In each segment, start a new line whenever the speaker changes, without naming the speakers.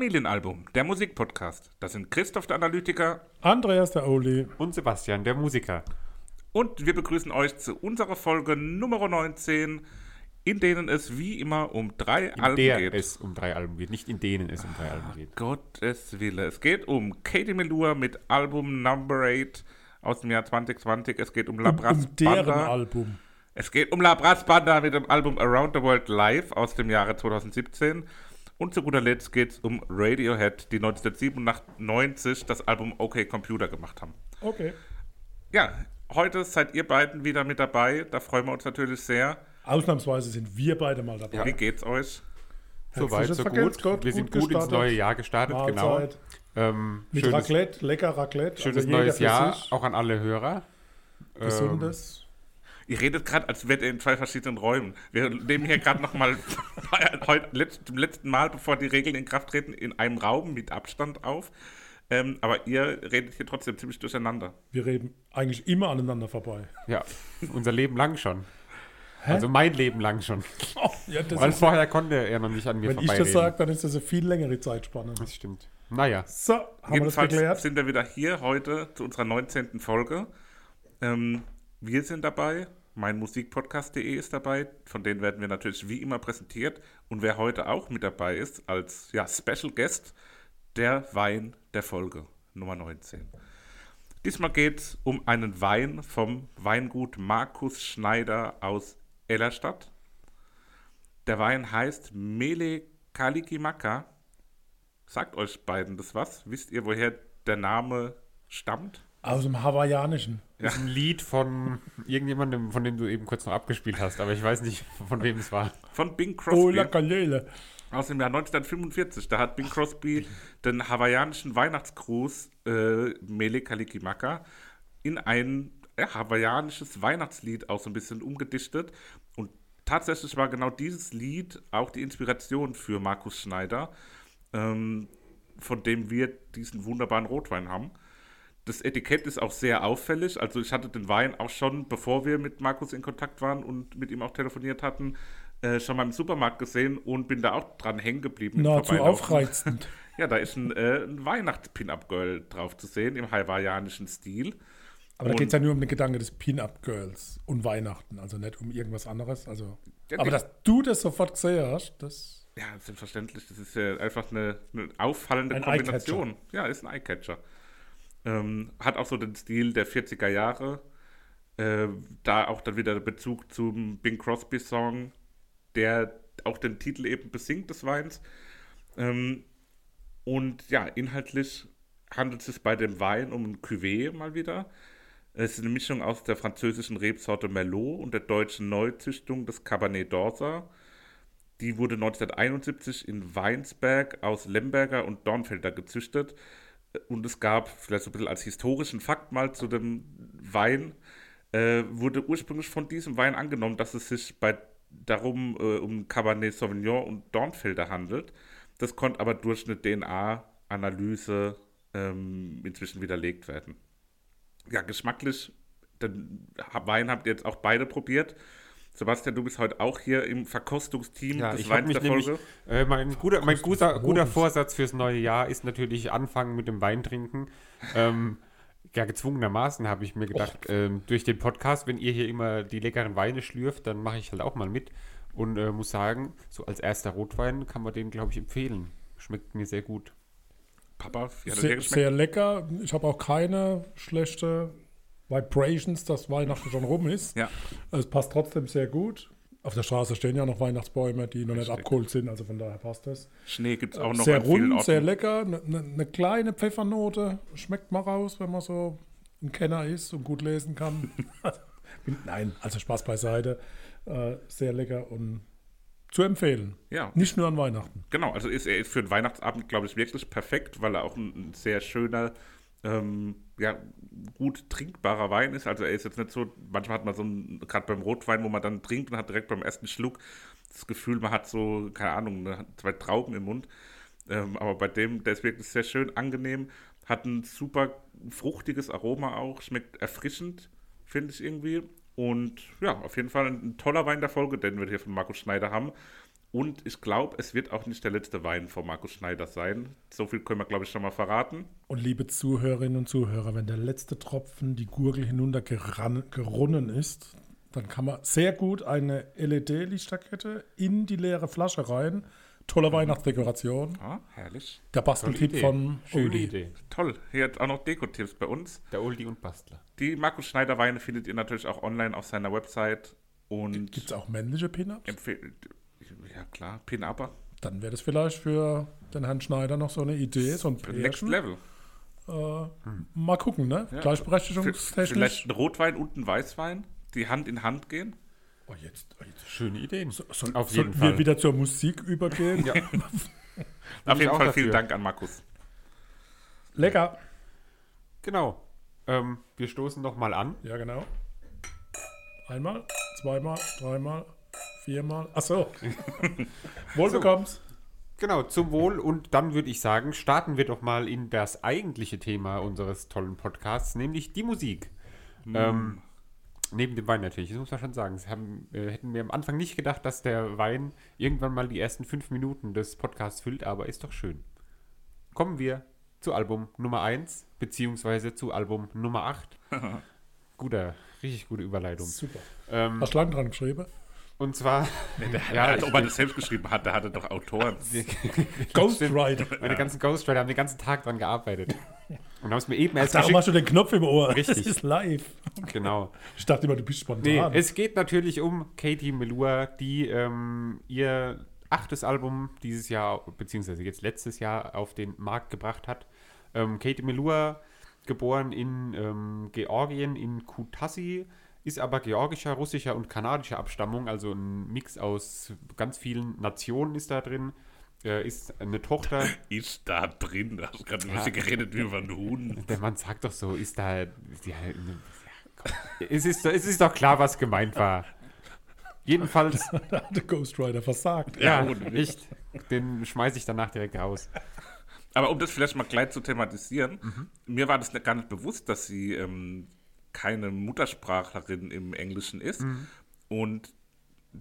Familienalbum, der Musikpodcast. Das sind Christoph der Analytiker
Andreas der Oli.
Und Sebastian, der Musiker.
und wir begrüßen euch zu unserer Folge Nummer 19, in denen es wie immer um drei
In
Alben
der
geht.
es um drei Alben geht, nicht in denen es um drei Alben geht.
Gottes Wille. Es geht um Katie Melua mit Album Number 8 aus dem Jahr 2020. Es geht um
Um,
Labras
um deren
Banda.
Album.
Es geht um Labras Banda mit dem Album Around the World Live aus dem Jahre 2017. Und zu guter Letzt geht es um Radiohead, die 1997 das Album OK Computer gemacht haben.
Okay.
Ja, heute seid ihr beiden wieder mit dabei. Da freuen wir uns natürlich sehr.
Ausnahmsweise sind wir beide mal dabei.
Wie geht's euch?
So weit,
Herzliches
so gut.
Gott,
Wir
gut
sind gut ins
gestartet.
neue Jahr gestartet, genau.
Mahlzeit.
Ähm,
Mit
schönes
Raclette, lecker Raclette.
schönes
also
neues Jahr, auch an alle Hörer. Ähm,
Gesundes.
Ihr redet gerade, als wärt ihr in zwei verschiedenen Räumen. Wir nehmen hier gerade nochmal zum letzten Mal, bevor die Regeln in Kraft treten, in einem Raum mit Abstand auf. Ähm, aber ihr redet hier trotzdem ziemlich durcheinander.
Wir reden eigentlich immer aneinander vorbei.
ja, unser Leben lang schon. Also mein Leben lang schon.
Ja, das
Weil
ist,
vorher konnte er noch nicht an mir
wenn ich das sage, dann ist das eine viel längere Zeitspanne.
Das stimmt. Naja,
So, haben wir das
Jedenfalls
geklärt?
sind wir wieder hier heute zu unserer 19. Folge. Ähm, wir sind dabei, mein Musikpodcast.de ist dabei, von denen werden wir natürlich wie immer präsentiert. Und wer heute auch mit dabei ist, als ja, Special Guest, der Wein der Folge, Nummer 19. Diesmal geht es um einen Wein vom Weingut Markus Schneider aus Ellerstadt. Der Wein heißt Mele Kalikimaka. Sagt euch beiden das was? Wisst ihr, woher der Name stammt?
Aus dem Hawaiianischen.
Das ist ein Lied von irgendjemandem, von dem du eben kurz noch abgespielt hast, aber ich weiß nicht, von wem es war.
Von Bing
Oh,
Crosby
Lakalele.
aus dem Jahr 1945. Da hat Bing Crosby den hawaiianischen Weihnachtsgruß äh, Mele Kalikimaka in ein ja, hawaiianisches Weihnachtslied auch so ein bisschen umgedichtet. Und tatsächlich war genau dieses Lied auch die Inspiration für Markus Schneider, ähm, von dem wir diesen wunderbaren Rotwein haben. Das Etikett ist auch sehr auffällig. Also ich hatte den Wein auch schon, bevor wir mit Markus in Kontakt waren und mit ihm auch telefoniert hatten, äh, schon mal im Supermarkt gesehen und bin da auch dran hängen geblieben.
Nahezu
Vorbeilaufen.
aufreizend.
Ja, da ist ein, äh, ein Weihnachts-Pin-Up-Girl drauf zu sehen, im hawaiianischen Stil.
Aber da
Und-
geht es ja nur um den Gedanke des Pin-Up-Girls und Weihnachten, also nicht um irgendwas anderes. Also,
Ja,
aber dass du das sofort gesehen hast, das
Ja, selbstverständlich. Das ist ja einfach eine, eine auffallende
Ein
Kombination. Ja, ist ein Eyecatcher. Ähm, hat auch so den Stil der 40er Jahre. Äh, da auch dann wieder der Bezug zum Bing Crosby-Song, der auch den Titel eben besingt des Weins. Ähm, und ja, inhaltlich handelt es sich bei dem Wein um ein Cuvée mal wieder. Es ist eine Mischung aus der französischen Rebsorte Merlot und der deutschen Neuzüchtung des Cabernet d'Orsa. Die wurde 1971 in Weinsberg aus Lemberger und Dornfelder gezüchtet. Und es gab, vielleicht so ein bisschen als historischen Fakt mal zu dem Wein, äh, wurde ursprünglich von diesem Wein angenommen, dass es sich bei, darum äh, um Cabernet Sauvignon und Dornfelder handelt. Das konnte aber durch eine DNA-Analyse ähm, inzwischen widerlegt werden. Ja, geschmacklich, den Wein habt ihr jetzt auch beide probiert. Sebastian, du bist heute auch hier im Verkostungsteam
Ja,
des
ich
Weins
mich
der
nämlich,
Folge.
äh, mein guter, mein guter, guter. Vorsatz fürs neue Jahr ist natürlich anfangen mit dem Wein trinken. Ähm, ja, gezwungenermaßen habe ich mir gedacht, ähm, durch den Podcast, wenn ihr hier immer die leckeren Weine schlürft, dann mache ich halt auch mal mit und äh, muss sagen, so als erster Rotwein kann man den, glaube ich, empfehlen. Schmeckt mir sehr gut.
Papa, wie hat dir
sehr, sehr lecker. Ich habe auch keine schlechte Vibrations, dass Weihnachten schon rum ist.
Ja.
Es passt trotzdem sehr gut. Auf der Straße stehen ja noch Weihnachtsbäume, die noch nicht
Richtig.
abgeholt sind, also von daher passt das.
Schnee gibt es auch noch
sehr rund,
Orten.
sehr lecker, eine ne, ne kleine Pfeffernote schmeckt mal raus, wenn man so ein Kenner ist und gut lesen kann. Nein, also Spaß beiseite. Äh, sehr lecker und zu empfehlen.
Ja.
Nicht nur an Weihnachten.
Genau, also ist er ist für den Weihnachtsabend, glaube ich, wirklich perfekt, weil er auch ein, ein sehr schöner, ähm, ja, gut trinkbarer Wein ist. Also er ist jetzt nicht so, manchmal hat man so ein, gerade beim Rotwein, wo man dann trinkt und hat direkt beim ersten Schluck das Gefühl, man hat so, keine Ahnung, zwei Trauben im Mund. Ähm, aber bei dem, der ist wirklich sehr schön angenehm, hat ein super fruchtiges Aroma auch, schmeckt erfrischend, finde ich irgendwie. Und ja, auf jeden Fall ein toller Wein der Folge, den wir hier von Markus Schneider haben. Und ich glaube, es wird auch nicht der letzte Wein von Markus Schneider sein. So viel können wir, glaube ich, schon mal verraten.
Und liebe Zuhörerinnen und Zuhörer, wenn der letzte Tropfen die Gurgel hinunter gerunnen ist, dann kann man sehr gut eine LED-Lichterkette in die leere Flasche rein. Tolle Weihnachtsdekoration.
Ah, herrlich.
Der Basteltipp von Uli.
Idee.
Toll. Hier hat auch noch Dekotipps bei uns.
Der Oldie und Bastler.
Die Markus Schneider Weine findet ihr natürlich auch online auf seiner Website. Und
Gibt es auch männliche Pin-Ups?
Ja, klar, Pin-Upper.
Dann wäre das vielleicht für den Herrn Schneider noch so eine Idee, so ein
Next
Pärchen.
Level.
Äh, Mal gucken, ne?
Ja.
Gleichberechtigungstechnisch.
Vielleicht ein Rotwein und ein Weißwein, die Hand in Hand gehen.
Oh, jetzt, oh, jetzt.
Schöne Ideen.
Soll,
Auf jeden
wir
Fall.
wieder zur Musik übergehen?
Ja.
Auf jeden Fall vielen. Dank an Markus.
Lecker.
Genau. Ähm, wir stoßen noch mal an.
Ja, genau. Einmal, zweimal, dreimal, viermal. Ach so. Wohl
So. Genau, zum Wohl. Und dann würde ich sagen, starten wir doch mal in das eigentliche Thema unseres tollen Podcasts, nämlich die Musik. Ähm, neben dem Wein natürlich, das muss man schon sagen. Sie haben, äh, hätten wir am Anfang nicht gedacht, dass der Wein irgendwann mal die ersten fünf Minuten des Podcasts füllt, aber ist doch schön. Kommen wir zu Album Nummer 1, beziehungsweise zu Album Nummer 8. Guter, richtig gute Überleitung.
Super.
Ähm,
Hast du lang dran geschrieben?
Und zwar,
Ja, als ob er das selbst geschrieben hat, der hatte doch Autoren.
Ghostwriter.
meine ganzen Ghostwriter haben den ganzen Tag dran gearbeitet. Und haben es mir eben erst
Darum
geschickt.
hast du den Knopf im Ohr.
Richtig.
Das ist live.
Genau.
Ich dachte immer, du bist
Nee,
spontan.
es geht natürlich um Katie Melua, die ähm, ihr achtes Album dieses Jahr, beziehungsweise jetzt letztes Jahr auf den Markt gebracht hat. Ähm, Katie Melua, geboren in ähm, Georgien, in Kutaisi, ist aber georgischer, russischer und kanadischer Abstammung, also ein Mix aus ganz vielen Nationen ist da drin. Äh, ist eine Tochter.
Ist da drin. Da hast du gerade ein bisschen geredet wie über einen Huhn.
Der Mann sagt doch so, ist da. Ja, ja, es, ist, es ist doch klar, was gemeint war. Jedenfalls,
da hat der Ghostwriter versagt.
ja,
ohne
nicht. Den schmeiße ich danach direkt raus.
Aber um das vielleicht mal gleich zu thematisieren,
Mhm.
mir war das gar nicht bewusst, dass sie ähm, keine Muttersprachlerin im Englischen ist.
Mhm.
Und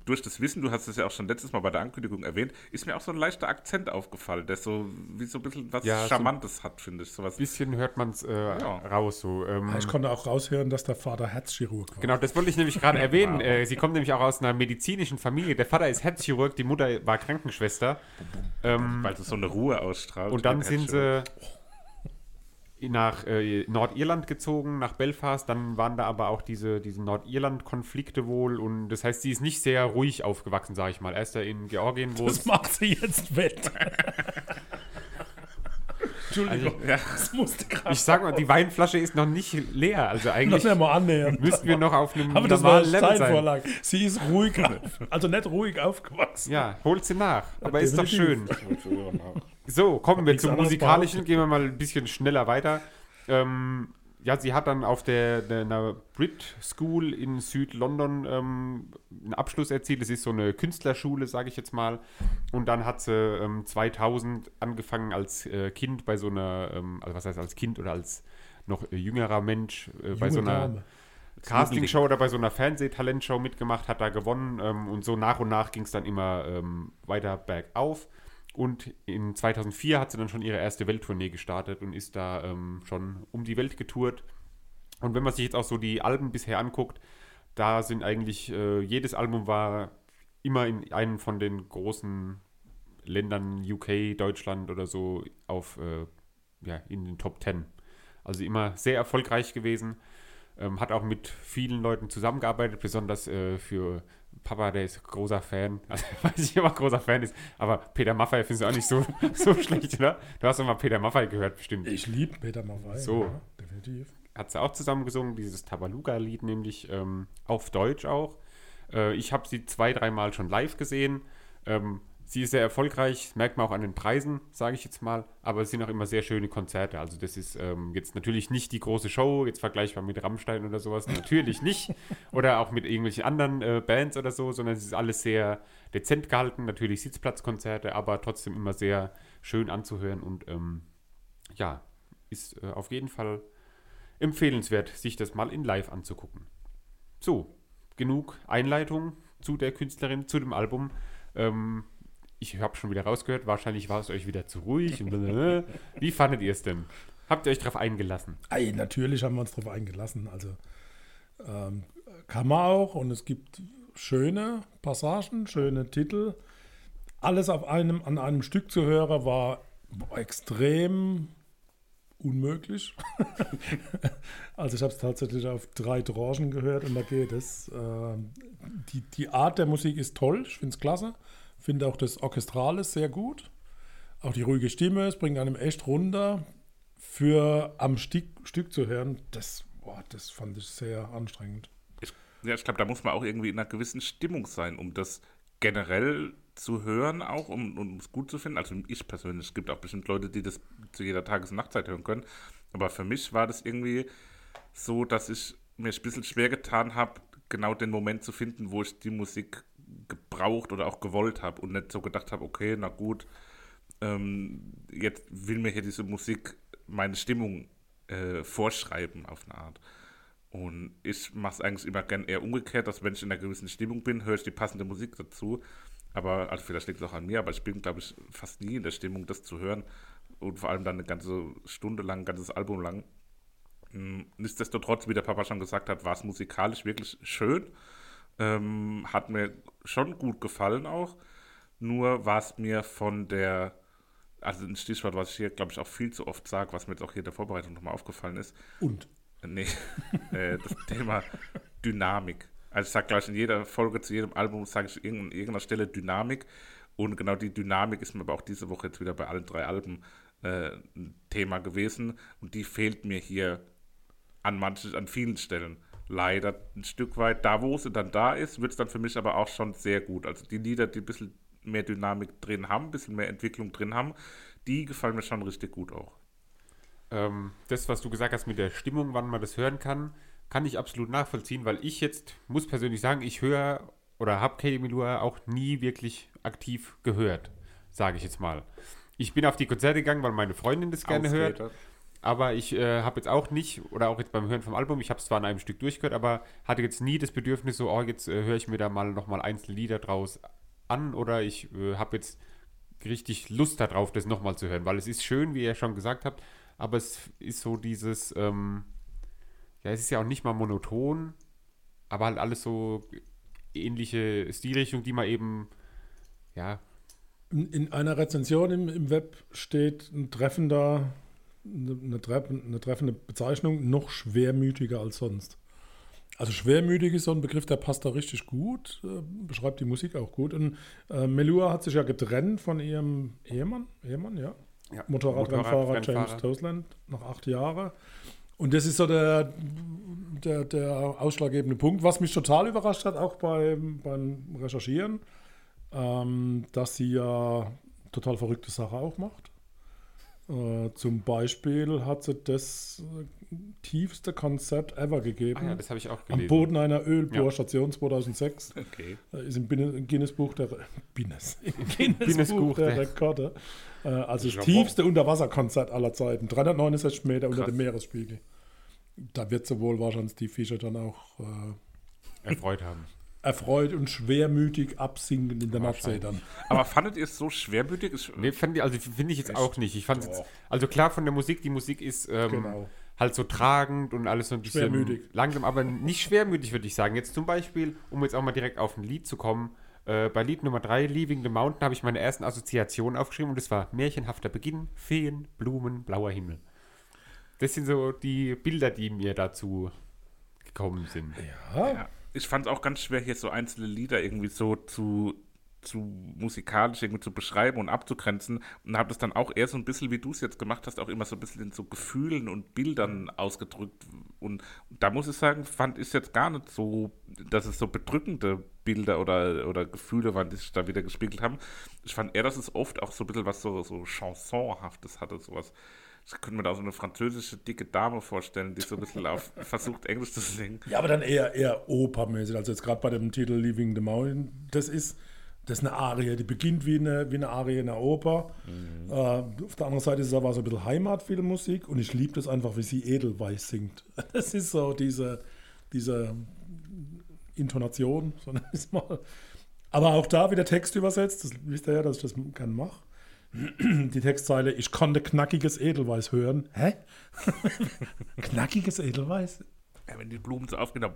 durch das Wissen, du hast es ja auch schon letztes Mal bei der Ankündigung erwähnt, ist mir auch so ein leichter Akzent aufgefallen, der so wie so ein bisschen was
Ja, so-
Charmantes hat, finde ich. So was,
Ein bisschen hört man es äh, raus. So. Ähm,
Ich konnte auch raushören, dass der Vater Herzchirurg war.
Genau, das wollte ich nämlich gerade erwähnen. Äh, sie kommt nämlich auch aus einer medizinischen Familie. Der Vater ist Herzchirurg, die Mutter war Krankenschwester. Ähm,
weil es so eine Ruhe ausstrahlt.
Und dann sind sie nach äh, Nordirland gezogen, nach Belfast. Dann waren da aber auch diese, diese Nordirland-Konflikte wohl. Und das heißt, sie ist nicht sehr ruhig aufgewachsen, sage ich mal. Erst da in Georgien, wo
Das macht sie jetzt wett. Entschuldigung,
Ja.
das musste gerade
Ich sag mal, die Weinflasche ist noch nicht leer. Also eigentlich
nicht mal annähern.
müssten wir noch auf einem
Aber das war
normalen Level sein.
Sie ist ruhig, auf, also nicht ruhig aufgewachsen.
Ja, holt sie nach. Aber ist doch schön. So, kommen wir zum musikalischen. Gehen wir mal ein bisschen schneller weiter. Ähm, ja, sie hat dann auf der, der einer Brit School in Südlondon ähm, einen Abschluss erzielt. Das ist so eine Künstlerschule, sage ich jetzt mal. Und dann hat sie ähm, 2000 angefangen als äh, Kind bei so einer, ähm, also was heißt als Kind oder als noch äh, jüngerer Mensch äh, bei so einer. Castingshow oder bei so einer Fernsehtalentshow mitgemacht, hat da gewonnen ähm, und so nach und nach ging es dann immer ähm, weiter bergauf. Und in 2004 hat sie dann schon ihre erste Welttournee gestartet und ist da ähm, schon um die Welt getourt. Und wenn man sich jetzt auch so die Alben bisher anguckt, da sind eigentlich, äh, jedes Album war immer in einem von den großen Ländern, UK, Deutschland oder so, auf, äh, ja, in den Top 10. Also immer sehr erfolgreich gewesen. Ähm, hat auch mit vielen Leuten zusammengearbeitet, besonders äh, für Papa, der ist großer Fan. Also, weiß ich, ob er großer Fan ist. Aber Peter Maffay findest du auch nicht so, so schlecht, oder? Du hast doch mal Peter Maffay gehört, bestimmt.
Ich liebe Peter Maffay.
So.
Ja, definitiv.
Hat sie auch zusammen gesungen, dieses Tabaluga-Lied, nämlich ähm, auf Deutsch auch. Äh, ich habe sie zwei, dreimal schon live gesehen. Ähm, sie ist sehr erfolgreich, merkt man auch an den Preisen, sage ich jetzt mal. Aber es sind auch immer sehr schöne Konzerte. Also das ist ähm, jetzt natürlich nicht die große Show, jetzt vergleichbar mit Rammstein oder sowas. Natürlich nicht. Oder auch mit irgendwelchen anderen äh, Bands oder so, sondern es ist alles sehr dezent gehalten. Natürlich Sitzplatzkonzerte, aber trotzdem immer sehr schön anzuhören. Und ähm, ja, ist äh, auf jeden Fall empfehlenswert, sich das mal in live anzugucken. So, genug Einleitung zu der Künstlerin, zu dem Album. Ähm, ich habe schon wieder rausgehört, wahrscheinlich war es euch wieder zu ruhig. Wie fandet ihr es denn? Habt ihr euch darauf eingelassen?
Ey, natürlich haben wir uns darauf eingelassen. Also ähm, kann man auch und es gibt schöne Passagen, schöne Titel. Alles auf einem, an einem Stück zu hören war extrem unmöglich. also ich habe es tatsächlich auf drei Tranchen gehört und da geht es. Ähm, die, die Art der Musik ist toll, ich finde es klasse. Finde auch das Orchestrale sehr gut. Auch die ruhige Stimme, es bringt einem echt runter. Für am Stück, Stück zu hören, das, boah, das fand ich sehr anstrengend.
Ich, ja, ich glaube, da muss man auch irgendwie in einer gewissen Stimmung sein, um das generell zu hören, auch um, um es gut zu finden. Also ich persönlich, es gibt auch bestimmt Leute, die das zu jeder Tages- und Nachtzeit hören können. Aber für mich war das irgendwie so, dass ich mir ein bisschen schwer getan habe, genau den Moment zu finden, wo ich die Musik gebraucht oder auch gewollt habe und nicht so gedacht habe, okay, na gut, ähm, jetzt will mir hier diese Musik meine Stimmung äh, vorschreiben auf eine Art. Und ich mache es eigentlich immer gern eher umgekehrt, dass wenn ich in einer gewissen Stimmung bin, höre ich die passende Musik dazu. Aber, also vielleicht liegt es auch an mir, aber ich bin, glaube ich, fast nie in der Stimmung, das zu hören. Und vor allem dann eine ganze Stunde lang, ein ganzes Album lang. Hm, Nichtsdestotrotz, wie der Papa schon gesagt hat, war es musikalisch wirklich schön. Ähm, hat mir schon gut gefallen auch. Nur war es mir von der, also ein Stichwort, was ich hier, glaube ich, auch viel zu oft sage, was mir jetzt auch hier in der Vorbereitung nochmal aufgefallen ist.
Und
Nee, äh, das Thema Dynamik. Also ich sage gleich in jeder Folge zu jedem Album, sage ich an irgendeiner Stelle Dynamik. Und genau die Dynamik ist mir aber auch diese Woche jetzt wieder bei allen drei Alben äh, ein Thema gewesen. Und die fehlt mir hier an manchen, an vielen Stellen. Leider ein Stück weit. Da, wo sie dann da ist, wird es dann für mich aber auch schon sehr gut. Also die Lieder, die ein bisschen mehr Dynamik drin haben, ein bisschen mehr Entwicklung drin haben, die gefallen mir schon richtig gut auch.
Ähm, das, was du gesagt hast mit der Stimmung, wann man das hören kann, kann ich absolut nachvollziehen, weil ich jetzt, muss persönlich sagen, ich höre oder habe Katie Melua auch nie wirklich aktiv gehört, sage ich jetzt mal. Ich bin auf die Konzerte gegangen, weil meine Freundin das gerne hört. Aber ich äh, habe jetzt auch nicht, oder auch jetzt beim Hören vom Album, ich habe es zwar an einem Stück durchgehört, aber hatte jetzt nie das Bedürfnis, so, oh, jetzt äh, höre ich mir da mal nochmal einzelne Lieder draus an oder ich äh, habe jetzt richtig Lust darauf, das nochmal zu hören, weil es ist schön, wie ihr schon gesagt habt, aber es ist so dieses, ähm, ja, es ist ja auch nicht mal monoton, aber halt alles so ähnliche Stilrichtung, die man eben, ja,
in, in einer Rezension im, im Web steht ein treffender, eine, eine, treff, eine treffende Bezeichnung, noch schwermütiger als sonst. Also schwermütig ist so ein Begriff, der passt da richtig gut, äh, beschreibt die Musik auch gut. Und äh, Melua hat sich ja getrennt von ihrem Ehemann, Ehemann, ja,
ja
Motorradrennfahrer James
Motorradrennfahrer.
Toseland nach acht Jahren. Und das ist so der, der, der ausschlaggebende Punkt, was mich total überrascht hat, auch beim, beim Recherchieren, ähm, dass sie ja total verrückte Sache auch macht. Äh, zum Beispiel hat sie das äh, tiefste Konzept ever gegeben.
Ah ja, das habe ich auch
am
gelesen.
Boden einer Ölbohrstation 2006.
Okay.
Äh, Ist im Guinness-Buch der, Guinness, Guinness Buch der Rekorde. Äh, also das tiefste Unterwasserkonzert aller Zeiten. 369 Meter unter
Krass.
dem Meeresspiegel. Da wird sie wohl wahrscheinlich die Fische dann auch äh,
erfreut haben.
Erfreut und schwermütig absinken in der Nordsee dann.
Aber fandet ihr es so schwermütig?
Nee, fand ich, also finde ich jetzt auch nicht. Ich fand jetzt, also klar von der Musik, die Musik ist ähm,
Genau.
halt so tragend und alles so ein bisschen
Schwermütig.
langsam, aber nicht schwermütig, würde ich sagen. Jetzt zum Beispiel, um jetzt auch mal direkt auf ein Lied zu kommen, äh, bei Lied Nummer 3, Leaving the Mountain, habe ich meine ersten Assoziationen aufgeschrieben und das war märchenhafter Beginn, Feen, Blumen, blauer Himmel. Das sind so die Bilder, die mir dazu gekommen sind.
Ja, ich fand es auch ganz schwer, hier so einzelne Lieder irgendwie so zu, zu musikalisch irgendwie zu beschreiben und abzugrenzen und habe das dann auch eher so ein bisschen, wie du es jetzt gemacht hast, auch immer so ein bisschen in so Gefühlen und Bildern ausgedrückt. Und da muss ich sagen, fand ich jetzt gar nicht so, dass es so bedrückende Bilder oder, oder Gefühle waren, die sich da wieder gespiegelt haben. Ich fand eher, dass es oft auch so ein bisschen was so, so Chansonhaftes hatte, sowas. Ich könnte mir da so eine französische dicke Dame vorstellen, die so ein bisschen auf versucht, Englisch zu singen.
Ja, aber dann eher, eher opermäßig. Also jetzt gerade bei dem Titel Leaving the Mountain, das ist, das ist eine Arie, die beginnt wie eine, wie eine Arie in der Oper. Äh, auf der anderen Seite ist es aber so ein bisschen Heimatfilmmusik und ich liebe das einfach, wie sie Edelweiß singt. Das ist so diese, diese Intonation, so nenne ich es mal. Aber auch da wieder Text übersetzt, das wisst ihr ja, dass ich das gerne mache. Die Textzeile, ich konnte knackiges Edelweiß hören. Hä? knackiges Edelweiß?
Ja, wenn die Blumen so aufgehen, dann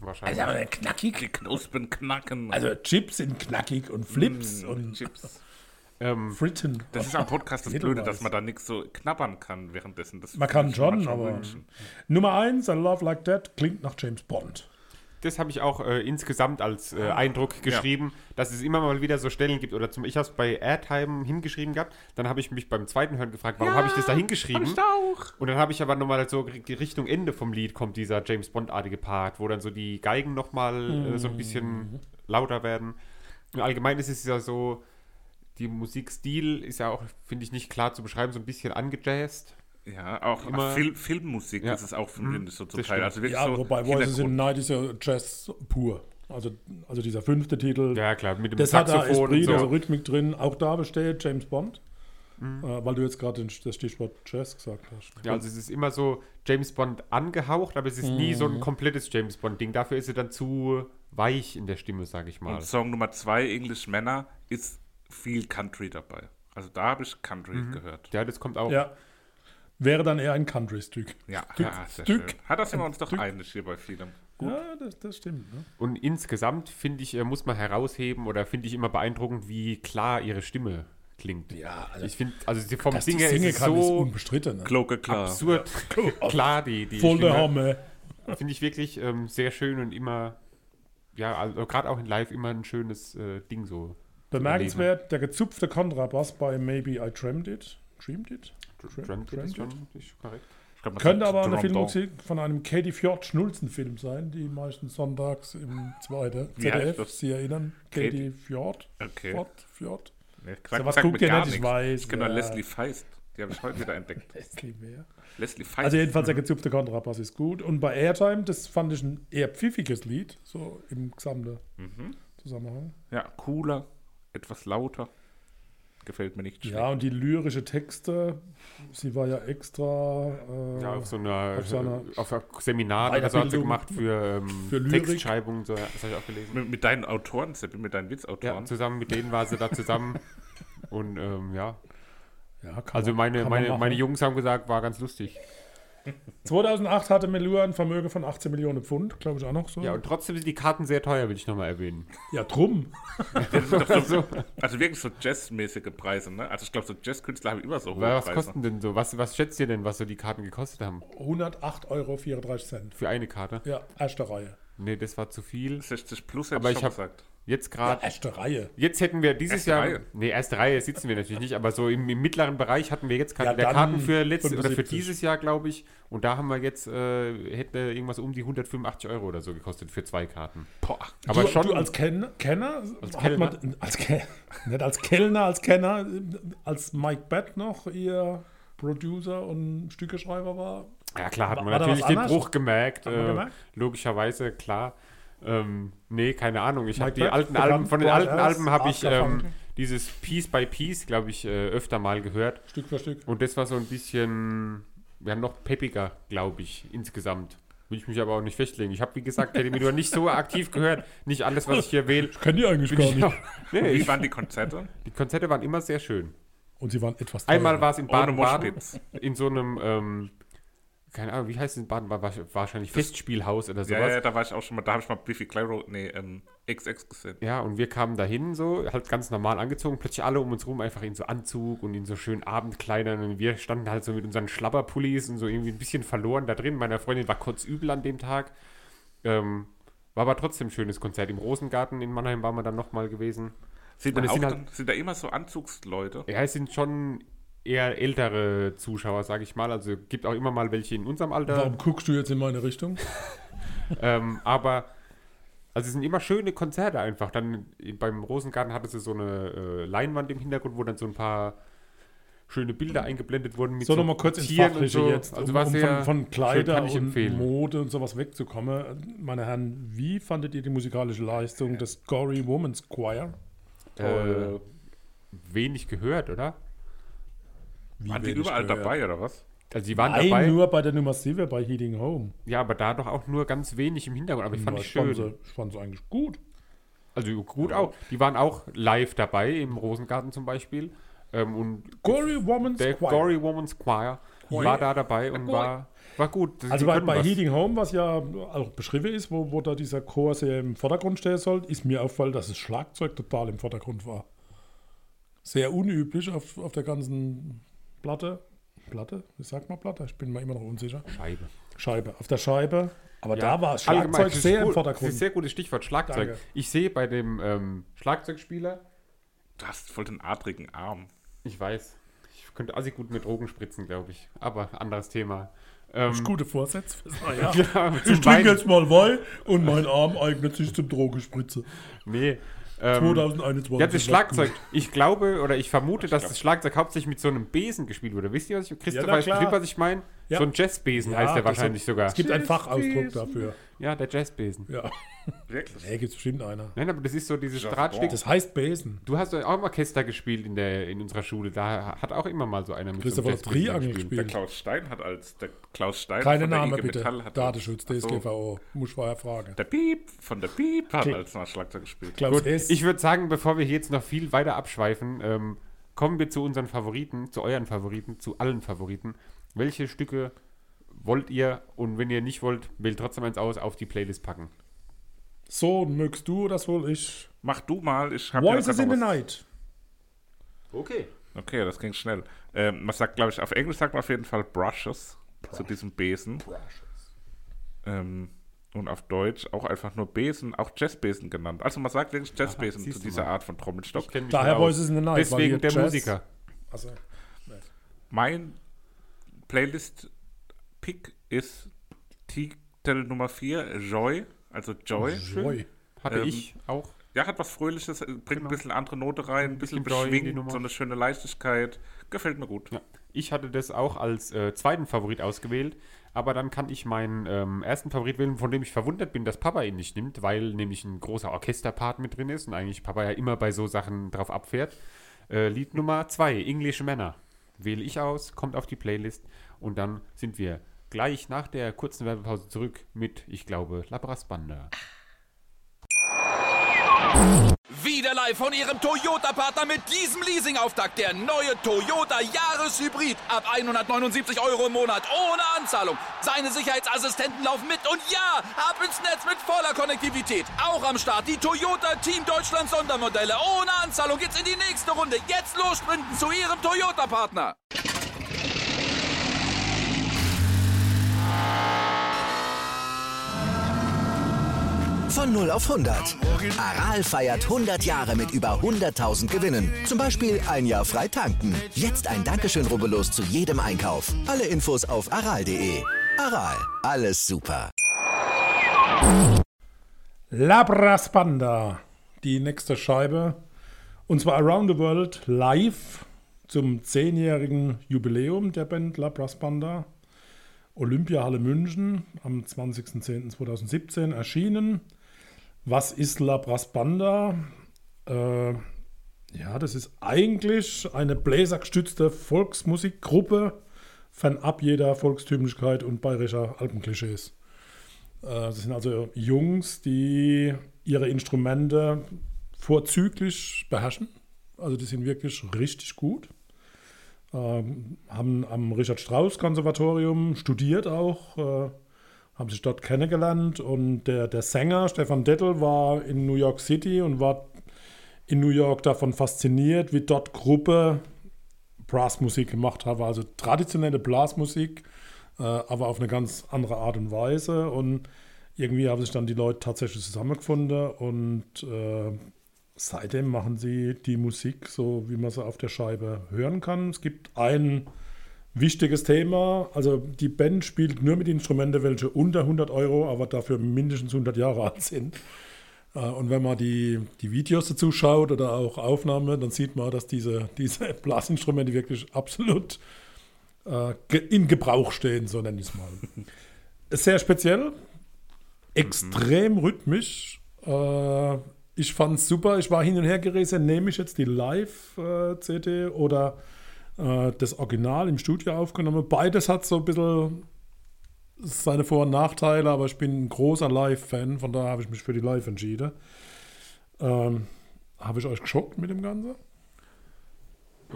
Wahrscheinlich.
Also aber knackig.
die Knospen knacken.
Also Chips sind knackig und Flips
Mm,
und
Chips.
ähm,
Fritten.
Das ist am Podcast das. Blöde, dass man da nichts so knabbern kann währenddessen. Das
Man kann schon, aber
wünschen.
Nummer eins, I Love Like That, klingt nach James Bond.
Das habe ich auch äh, insgesamt als äh, Eindruck geschrieben, dass es immer mal wieder so Stellen gibt, oder zum, ich habe es bei Airtime hingeschrieben gehabt, dann habe ich mich beim zweiten Hören gefragt, warum habe ich das da hingeschrieben? Und dann habe ich aber nochmal so die Richtung Ende vom Lied kommt dieser James Bond-artige Part, wo dann so die Geigen nochmal äh, so ein bisschen lauter werden. Und allgemein ist es ja so, die Musikstil ist ja auch, finde ich, nicht klar zu beschreiben, so ein bisschen angejazzt.
Ja, auch
Immer-
Film, Filmmusik
Ja.
ist es auch, finde ich, so zum
das
Teil. Also wirklich
Ja,
so
wobei Voices in the Night ist ja Jazz pur. Also, also dieser fünfte Titel,
Ja, klar, mit dem
das hat da
Saxophon
Esprit,
so.
also Rhythmik drin. Auch da besteht James Bond, äh, weil du jetzt gerade den- das Stichwort Jazz gesagt hast.
Ja, also es ist immer so James Bond angehaucht, aber es ist nie so
Mhm.
ein komplettes James Bond-Ding. Dafür ist er dann zu weich in der Stimme, sage ich mal.
Und Song Nummer zwei, English Männer, ist viel Country dabei. Also da habe ich Country
Mhm.
gehört.
Ja, das kommt auch.
Ja. Wäre dann eher ein Country-Stück.
Ja,
Stück,
ja sehr
Stück.
schön. Hat das wir uns doch
Stück.
einig hier bei vielem.
Ja, das, das stimmt. Ne?
Und insgesamt finde ich, äh, muss man herausheben oder finde ich immer beeindruckend, wie klar ihre Stimme klingt.
Ja, also,
Ich finde, also sie- vom Singen
singen
ist es
kann, ist
so
unbestritten. Ne?
Glocke klar.
absurd klar, die, die
Voll der
Stimme.
Hammer.
Finde ich wirklich ähm, sehr schön und immer, ja, also gerade auch in Live immer ein schönes äh, Ding so.
Bemerkenswert, der gezupfte Kontrabass bei Maybe I Dreamed It. Dreamed It?
Trend
Dreamed
ist schon korrekt.
Glaub,
Könnte aber eine Filmmusik von einem Katie Fjord Schnulzen-Film sein, die meistens sonntags im zweiten ZDF? Sie erinnern?
Katie?
Fjord?
Okay.
Fjord? Fjord?
Nee,
So, was guckt ihr nicht? Ich weiß,
Ich kenne nur
ja.
Leslie Feist. Die habe ich heute wieder entdeckt.
Leslie Mehr.
Leslie Feist.
Also jedenfalls der gezupfte Kontrabass ist gut. Und bei Airtime, das fand ich ein eher pfiffiges Lied, so im gesamten
Mhm.
Zusammenhang.
Ja, cooler, etwas lauter. Gefällt mir nicht
Ja, und die lyrische Texte, sie war ja extra äh,
Ja, auf so einer,
auf so einer
auf einem Seminar oder so hat sie gemacht für, ähm,
für Lyrik.
Textschreibung, so, das habe ich auch gelesen.
Mit, mit deinen Autoren, mit deinen
Ja,
Witzautoren.
zusammen mit denen war sie da zusammen. Und ähm, ja,
ja, kann
also
man-
meine, meine, meine Jungs haben gesagt, war ganz lustig.
2008 hatte Melua ein Vermögen von 18 Millionen Pfund, glaube ich auch noch so.
Ja, und trotzdem sind die Karten sehr teuer, will ich nochmal erwähnen.
ja drum.
so,
Also wirklich so jazzmäßige Preise, ne? Also ich glaube, so Jazzkünstler haben immer so hohe
was
Preise.
kosten denn so? Was, was schätzt ihr denn, was so die Karten gekostet haben?
108,34 Euro.
Für eine Karte?
Ja, erste Reihe.
Nee, das war zu viel.
60 plus hätte
Aber
ich
ich
schon
hab-
gesagt.
Jetzt
Ja,
gerade,
erste Reihe.
jetzt hätten wir dieses
Erste
Jahr,
Reihe.
nee, erste Reihe sitzen wir natürlich nicht, aber so im, im mittleren Bereich hatten wir jetzt gerade
Ja,
Karten für letztes oder für
75.
dieses Jahr, glaube ich. Und da haben wir jetzt, äh, hätte irgendwas um die 185 Euro oder so gekostet für zwei Karten.
Boah.
Aber
du,
schon,
du als Ken Kenner,
Als Kellner?
Man, als Ke nicht als Kellner, als Kenner, als Mike Bett noch ihr Producer und Stückeschreiber war.
ja klar, hat man
war
natürlich
was
den? Bruch gemerkt. Äh,
gemerkt?
Logischerweise, klar. Ähm, nee, keine Ahnung. Ich habe die alten Alben, von den alten Alben habe ich ähm, dieses Piece by Piece, glaube ich, äh, öfter mal gehört.
Stück für Stück.
Und das war so ein bisschen, ja, noch peppiger, glaube ich, insgesamt. Will ich mich aber auch nicht festlegen. Ich habe, wie gesagt, Teddy Medor nicht so aktiv gehört. Nicht alles, was ich hier wähle.
Können die eigentlich gar
ich
nicht.
auch- Nee,
Wie
ich,
waren die Konzerte?
die Konzerte waren immer sehr schön.
Und sie waren etwas teurer.
Einmal war es in Baden-Baden, in so einem ähm, keine Ahnung, wie heißt es in Baden? War, wahrscheinlich Festspielhaus oder sowas.
Ja, ja, da war ich auch schon mal, da habe ich mal Biffy Clyro, nee, ähm, XX gesehen.
Ja, und wir kamen dahin so, halt ganz normal angezogen, plötzlich alle um uns rum einfach in so Anzug und in so schönen Abendkleidern und wir standen halt so mit unseren Schlabberpullis und so irgendwie ein bisschen verloren da drin. Meiner Freundin war kurz übel an dem Tag. Ähm, war aber trotzdem ein schönes Konzert. Im Rosengarten in Mannheim waren wir dann nochmal gewesen.
Sind da,
sind halt-
dann, sind da immer so Anzugsleute?
Ja, es sind schon eher ältere Zuschauer, sage ich mal. Also gibt auch immer mal welche in unserem Alter.
Warum guckst du jetzt in meine Richtung?
Ähm, aber also es sind immer schöne Konzerte einfach. Dann beim Rosengarten hatte sie so eine äh, Leinwand im Hintergrund, wo dann so ein paar schöne Bilder eingeblendet wurden mit
So, nochmal kurz ins Fachliche
so.
jetzt,
Also
um, um von, von Kleider und
empfehlen.
Mode und sowas wegzukommen. Meine Herren, wie fandet ihr die musikalische Leistung des Gory Woman's Choir?
Äh, wenig gehört, oder?
Wie
Waren die überall
gehört?
dabei, oder was?
Also die waren
Nein,
dabei.
nur bei der Nummer 7 bei Heating Home.
Ja, aber da doch auch nur ganz wenig im Hintergrund. Aber ich fand
Ja,
die schön.
sie, ich fand sie eigentlich gut.
Also gut auch. Die waren auch live dabei, im Rosengarten zum Beispiel. Ähm, und
Gory Woman's
der
Choir.
Gory Woman's Choir war da dabei und war, war gut. Die
Also bei, bei
was.
Heating Home, was ja auch beschrieben ist, wo, wo da dieser Chor sehr im Vordergrund stehen soll, ist mir auffallen, dass das Schlagzeug total im Vordergrund war. Sehr unüblich auf, auf der ganzen Platte. Platte? Wie sagt man Platte? Ich bin mir immer noch unsicher.
Scheibe.
Scheibe. Auf der Scheibe. Aber
Ja,
da war das Schlagzeug
das ist
sehr im
gut, Das
Vordergrund.
ist ein sehr gutes Stichwort, Schlagzeug.
Danke.
Ich sehe bei dem ähm, Schlagzeugspieler,
Du hast voll den adrigen Arm.
ich weiß, ich könnte assi gut mit Drogen spritzen, glaube ich. Aber anderes Thema. Ähm,
Gute Vorsätze fürs Jahr.
ja,
Ich trinke jetzt mal Wein und mein Arm eignet sich zum Drogenspritze.
Nee. Ähm,
2021.
ja, das Schlagzeug. Ich glaube oder ich vermute, dass das Schlagzeug hauptsächlich mit so einem Besen gespielt wurde. Wisst ihr, was ich, Christoph,
na
weiß was ich meine?
Ja.
So ein Jazzbesen
Ja,
heißt der wahrscheinlich sogar.
Es gibt einen Fachausdruck dafür.
Ja, der Jazzbesen.
Ja.
Wirklich?
Nee, gibt es bestimmt einer.
Nein, aber das ist so dieses
Jargon.
Drahtstück.
Das heißt Besen.
Du hast auch im Orchester gespielt in, der, in unserer Schule. Da hat auch immer mal so einer mit
Christopher
Jazzbesen
Triangel
Der
gespielt.
Klaus Stein hat als der Klaus Stein
Keine
von der
Name
IG
bitte.
Metall hat
Datenschutz,
Ach so,
DSGVO. Muss ich vorher fragen.
Der Piep von der Piep hat
Klar.
als Schlagzeug gespielt.
Klaus
Gut,
S.
ich würde sagen, bevor wir hier jetzt noch viel weiter abschweifen, ähm, kommen wir zu unseren Favoriten, zu euren Favoriten, zu allen Favoriten. Welche Stücke wollt ihr und wenn ihr nicht wollt, wählt trotzdem eins aus, auf die Playlist packen?
so, mögst du oder soll ich?
Mach du mal, ich habe
Voices in the Night.
Okay.
Okay, das ging schnell. Ähm, man sagt, glaube ich, auf Englisch sagt man auf jeden Fall Brushes zu diesem Besen. Ähm, und auf Deutsch auch einfach nur Besen, auch Jazzbesen genannt. Also man sagt wirklich Jazzbesen
siehst
zu dieser
mal.
Art von Trommelstock.
Daher. Voices in the Night.
Deswegen der
Jazz-
Musiker.
Also,
Mein Playlist-Pick ist Titel Nummer 4, Joy, also Joy.
Joy.
Hatte
Ähm,
ich auch.
Ja, hat was Fröhliches, äh, bringt ein bisschen andere Note rein, ein bisschen,
bisschen
beschwingt,
Nummer.
so eine schöne Leichtigkeit. Gefällt mir gut.
Ja. Ich hatte das auch als äh, zweiten Favorit ausgewählt, aber dann kann ich meinen ähm, ersten Favorit wählen, von dem ich verwundert bin, dass Papa ihn nicht nimmt, weil nämlich ein großer Orchesterpart mit drin ist und eigentlich Papa ja immer bei so Sachen drauf abfährt. Äh, Lied Nummer zwei, English Männer. Wähle ich aus, kommt auf die Playlist und dann sind wir gleich nach der kurzen Werbepause zurück mit, ich glaube, Labras Banda.
Wieder live von Ihrem Toyota-Partner mit diesem Leasing-Auftakt. Der neue Toyota Jahreshybrid. Ab 179 Euro im Monat. Ohne Anzahlung. Seine Sicherheitsassistenten laufen mit. Und ja, ab ins Netz mit voller Konnektivität. Auch am Start die Toyota Team Deutschland Sondermodelle. Ohne Anzahlung geht's in die nächste Runde. Jetzt los sprinten zu Ihrem Toyota-Partner.
Von 0 auf 100. Aral feiert 100 Jahre mit über 100.000 Gewinnen. Zum Beispiel ein Jahr frei tanken. Jetzt ein Dankeschön, rubbellos zu jedem Einkauf. Alle Infos auf aral.de. Aral, alles super.
Labras Banda. Die nächste Scheibe. Und zwar Around the World live zum 10-jährigen Jubiläum der Band Labras Banda. Olympiahalle München am 20.10.2017 erschienen. Was ist Labras Banda? Äh, ja, das ist eigentlich eine bläsergestützte Volksmusikgruppe, fernab jeder Volkstümlichkeit und bayerischer Alpenklischees. Äh, Das sind also Jungs, die ihre Instrumente vorzüglich beherrschen. Also die sind wirklich richtig gut. ähm, haben am Richard Strauss Konservatorium studiert auch, äh, haben sich dort kennengelernt und der, der Sänger Stefan Dettel war in New York City und war in New York davon fasziniert, wie dort Gruppe Blasmusik gemacht habe, also traditionelle Blasmusik, äh, aber auf eine ganz andere Art und Weise und irgendwie haben sich dann die Leute tatsächlich zusammengefunden und äh, seitdem machen sie die Musik so, wie man sie auf der Scheibe hören kann. Es gibt ein wichtiges Thema, also die Band spielt nur mit Instrumenten, welche unter 100 Euro, aber dafür mindestens 100 Jahre alt sind. Äh, Und wenn man die, die Videos dazu schaut oder auch Aufnahmen, dann sieht man, dass diese, diese Blasinstrumente wirklich absolut äh, in Gebrauch stehen, so nenne ich es mal. Sehr speziell, extrem rhythmisch. Äh, ich fand es super. Ich war hin und her gerissen, nehme ich jetzt die Live-CD oder äh, das Original im Studio aufgenommen. Beides hat so ein bisschen seine Vor- und Nachteile, aber ich bin ein großer Live-Fan, von daher habe ich mich für die Live entschieden. Ähm, habe ich euch geschockt mit dem Ganzen?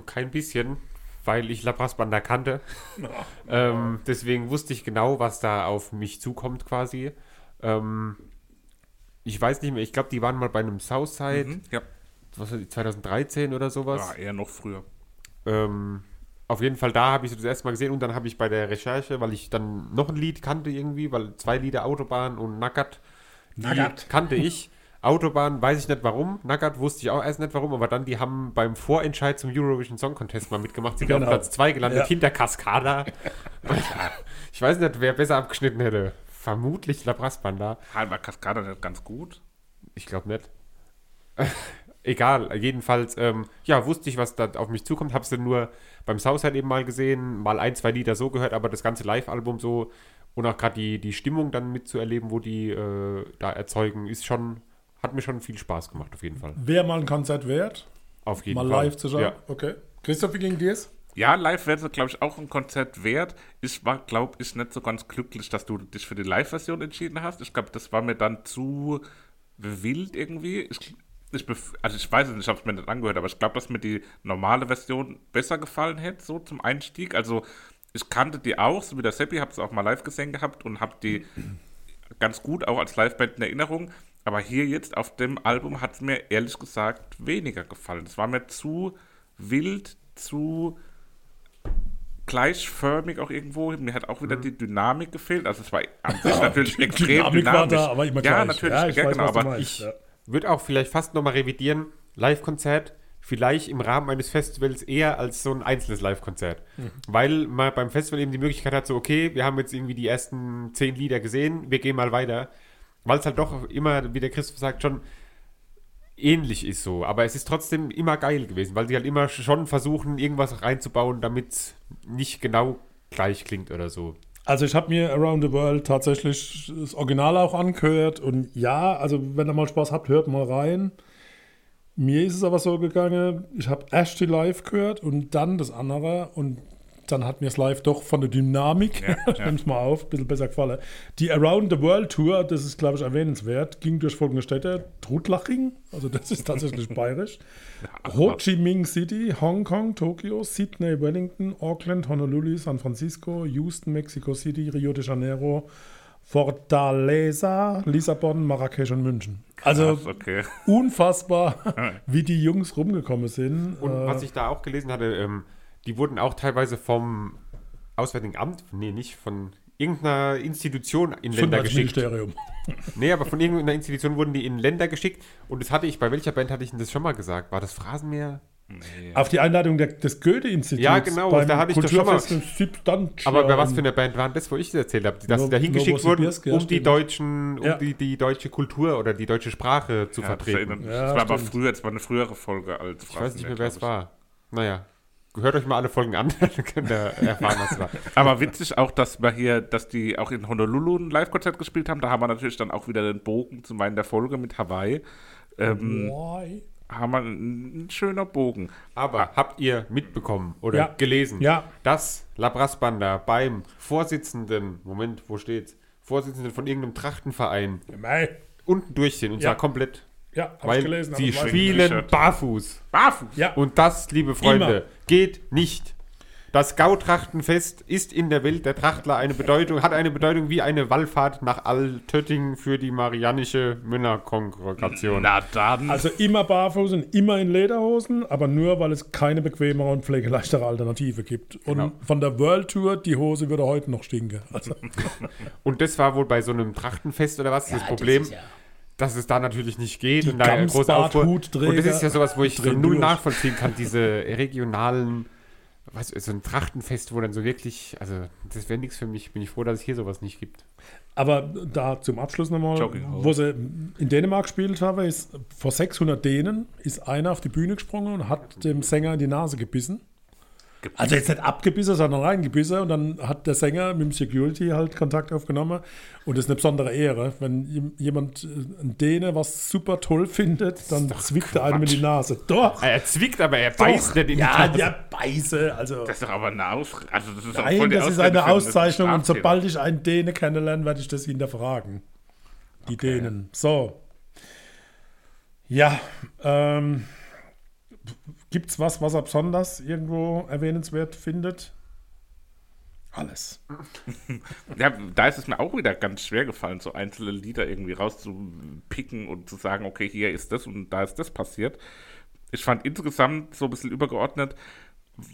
Kein bisschen, weil ich La Banda kannte. ähm, deswegen wusste ich genau, was da auf mich zukommt quasi. Ähm, ich weiß nicht mehr, ich glaube, die waren mal bei einem Southside,
Mhm, ja,
was war die, 2013 oder sowas.
war eher noch früher.
Ähm, auf jeden Fall, da habe ich sie das erste Mal gesehen und dann habe ich bei der Recherche, weil ich dann noch ein Lied kannte irgendwie, weil zwei Lieder Autobahn und Nackert, die
Nackert.
kannte ich. Autobahn weiß ich nicht warum, Nackert wusste ich auch erst nicht warum, aber dann die haben beim Vorentscheid zum Eurovision Song Contest mal mitgemacht, sind
Genau.
auf Platz 2 gelandet,
Ja.
hinter Cascada. ich weiß nicht, wer besser abgeschnitten hätte. Vermutlich La Banda.
War Cascada nicht ganz gut?
Ich glaube nicht. Egal, jedenfalls, ähm, ja, wusste ich, was da auf mich zukommt. Hab's dann nur beim Southside eben mal gesehen, mal ein, zwei Lieder so gehört, aber das ganze Live-Album so und auch gerade die, die Stimmung dann mitzuerleben, wo die äh, da erzeugen, ist schon, hat mir schon viel Spaß gemacht, auf jeden Fall.
Wäre mal ein Konzert wert,
Auf jeden
mal
Fall.
live zu schauen?
Ja.
Okay. Christoph, wie ging dir's?
Ja, live wäre es, glaube ich, auch ein Konzert wert. Ich war, glaube ich, nicht so ganz glücklich, dass du dich für die Live-Version entschieden hast. Ich glaube, das war mir dann zu wild irgendwie. Ich, ich also ich weiß es nicht, ich habe es mir nicht angehört, aber ich glaube, dass mir die normale Version besser gefallen hätte, so zum Einstieg. Also ich kannte die auch, so wie der Seppi, habe es auch mal live gesehen gehabt und habe die ganz gut auch als Liveband in Erinnerung. Aber hier jetzt auf dem Album hat es mir ehrlich gesagt weniger gefallen. Es war mir zu wild, zu gleichförmig auch irgendwo. Mir hat auch wieder die Dynamik gefehlt. Also es war an sich natürlich extrem
Dynamik war
dynamisch.
da, aber immer
ja,
gleich.
natürlich,
Ja,
ja,
ich weiß,
genau, aber.
Ich
Ja.
Würde auch vielleicht fast nochmal revidieren, Live-Konzert, vielleicht im Rahmen eines Festivals eher als so ein einzelnes Live-Konzert. Weil man beim Festival eben die Möglichkeit hat, so, okay, wir haben jetzt irgendwie die ersten zehn Lieder gesehen, wir gehen mal weiter. Weil es halt doch immer, wie der Christoph sagt, schon ähnlich ist so. Aber es ist trotzdem immer geil gewesen, weil sie halt immer schon versuchen, irgendwas reinzubauen, damit es nicht genau gleich klingt oder so.
Also ich habe mir Around the World tatsächlich das Original auch angehört und ja, also wenn ihr mal Spaß habt, hört mal rein. Mir ist es aber so gegangen, ich habe die Live gehört und dann das andere und dann hat mir das Live doch von der Dynamik,
Ja,
ich
ja.
nehme es mal auf, ein bisschen besser gefallen. Die Around the World Tour, das ist glaube ich erwähnenswert, ging durch folgende Städte. Trudlaching, also das ist tatsächlich bayerisch. Ho Chi Minh City, Hongkong, Tokio, Sydney, Wellington, Auckland, Honolulu, San Francisco, Houston, Mexico City, Rio de Janeiro, Fortaleza, Lissabon, Marrakesch und München. Also
Krass, okay.
unfassbar, wie die Jungs rumgekommen sind.
Und
Äh,
was ich da auch gelesen hatte, ähm, die wurden auch teilweise vom Auswärtigen Amt, nee, nicht von irgendeiner Institution in Länder geschickt.
Gesundheitsministerium.
Nee, aber von irgendeiner Institution wurden die in Länder geschickt. Und das hatte ich, bei welcher Band hatte ich denn das schon mal gesagt? War das Phrasenmeer?
Auf die Einladung der, des Goethe-Instituts.
Ja, genau, da hatte ich doch schon mal-. Aber bei was für eine Band waren das, wo ich das erzählt habe? Dass
No-
sie da hingeschickt wurden,
ja,
um die deutschen, um
Ja.
die, die deutsche Kultur oder die deutsche Sprache zu
Ja, das,
vertreten.
Ja,
das war aber früher, das war eine frühere Folge als
Ich weiß nicht mehr, wer es war. Naja. Hört euch mal alle Folgen an, dann könnt ihr erfahren, was es war.
Aber witzig auch, dass wir hier, dass die auch in Honolulu ein Live-Konzert gespielt haben. Da haben wir natürlich dann auch wieder den Bogen zu meinen der Folge mit Hawaii. Ähm,
Why?
haben wir ein, ein schöner Bogen.
Aber habt ihr mitbekommen oder
Ja.
gelesen,
Ja.
dass Labras Banda beim Vorsitzenden, Moment, wo steht's? Vorsitzenden von irgendeinem Trachtenverein
Mei.
unten durch sind und
Ja.
zwar komplett,
Ja, hab
weil
ich gelesen.
sie spielen barfuß.
Barfuß!
Ja.
Und das, liebe Freunde,
Immer.
geht nicht. Das Gautrachtenfest ist in der Welt der Trachtler eine Bedeutung, hat eine Bedeutung wie eine Wallfahrt nach Altötting für die Marianische Männerkongregation.
Na dann.
Also immer barfuß und immer in Lederhosen, aber nur, weil es keine bequemere und pflegeleichtere Alternative gibt. Und
Genau.
von der World Tour, die Hose würde heute noch stinken. Also,
Und das war wohl bei so einem Trachtenfest oder was das Problem, dass es da natürlich nicht geht
Die
und da große Aufruhr. Und das ist ja sowas, wo ich so null nachvollziehen kann, diese regionalen, was, so ein Trachtenfest, wo dann so wirklich, also das wäre nichts für mich. Bin ich froh, dass es hier sowas nicht gibt.
aber da zum Abschluss nochmal, wo sie in Dänemark gespielt haben, ist vor 600 Dänen ist einer auf die Bühne gesprungen und hat dem Sänger in die Nase gebissen. Also jetzt nicht abgebissen, sondern reingebissen und dann hat der Sänger mit dem Security halt Kontakt aufgenommen und das ist eine besondere Ehre. Wenn jem- jemand, äh, ein Däne, was super toll findet, dann zwickt er einem in die Nase. Doch!
Er zwickt, aber er beißt nicht in die
ja,
Nase.
der Beiße, also...
das ist doch aber eine Aus also das ist
Nein, das ist eine Auszeichnung und sobald ich einen Däne kennenlerne, werde ich das hinterfragen. Die Dänen. So. Ja, ähm, gibt es was, was er besonders irgendwo erwähnenswert findet? Alles.
Ja, da ist es mir auch wieder ganz schwer gefallen, so einzelne Lieder irgendwie rauszupicken und zu sagen, okay, hier ist das und da ist das passiert. Ich fand insgesamt so ein bisschen übergeordnet,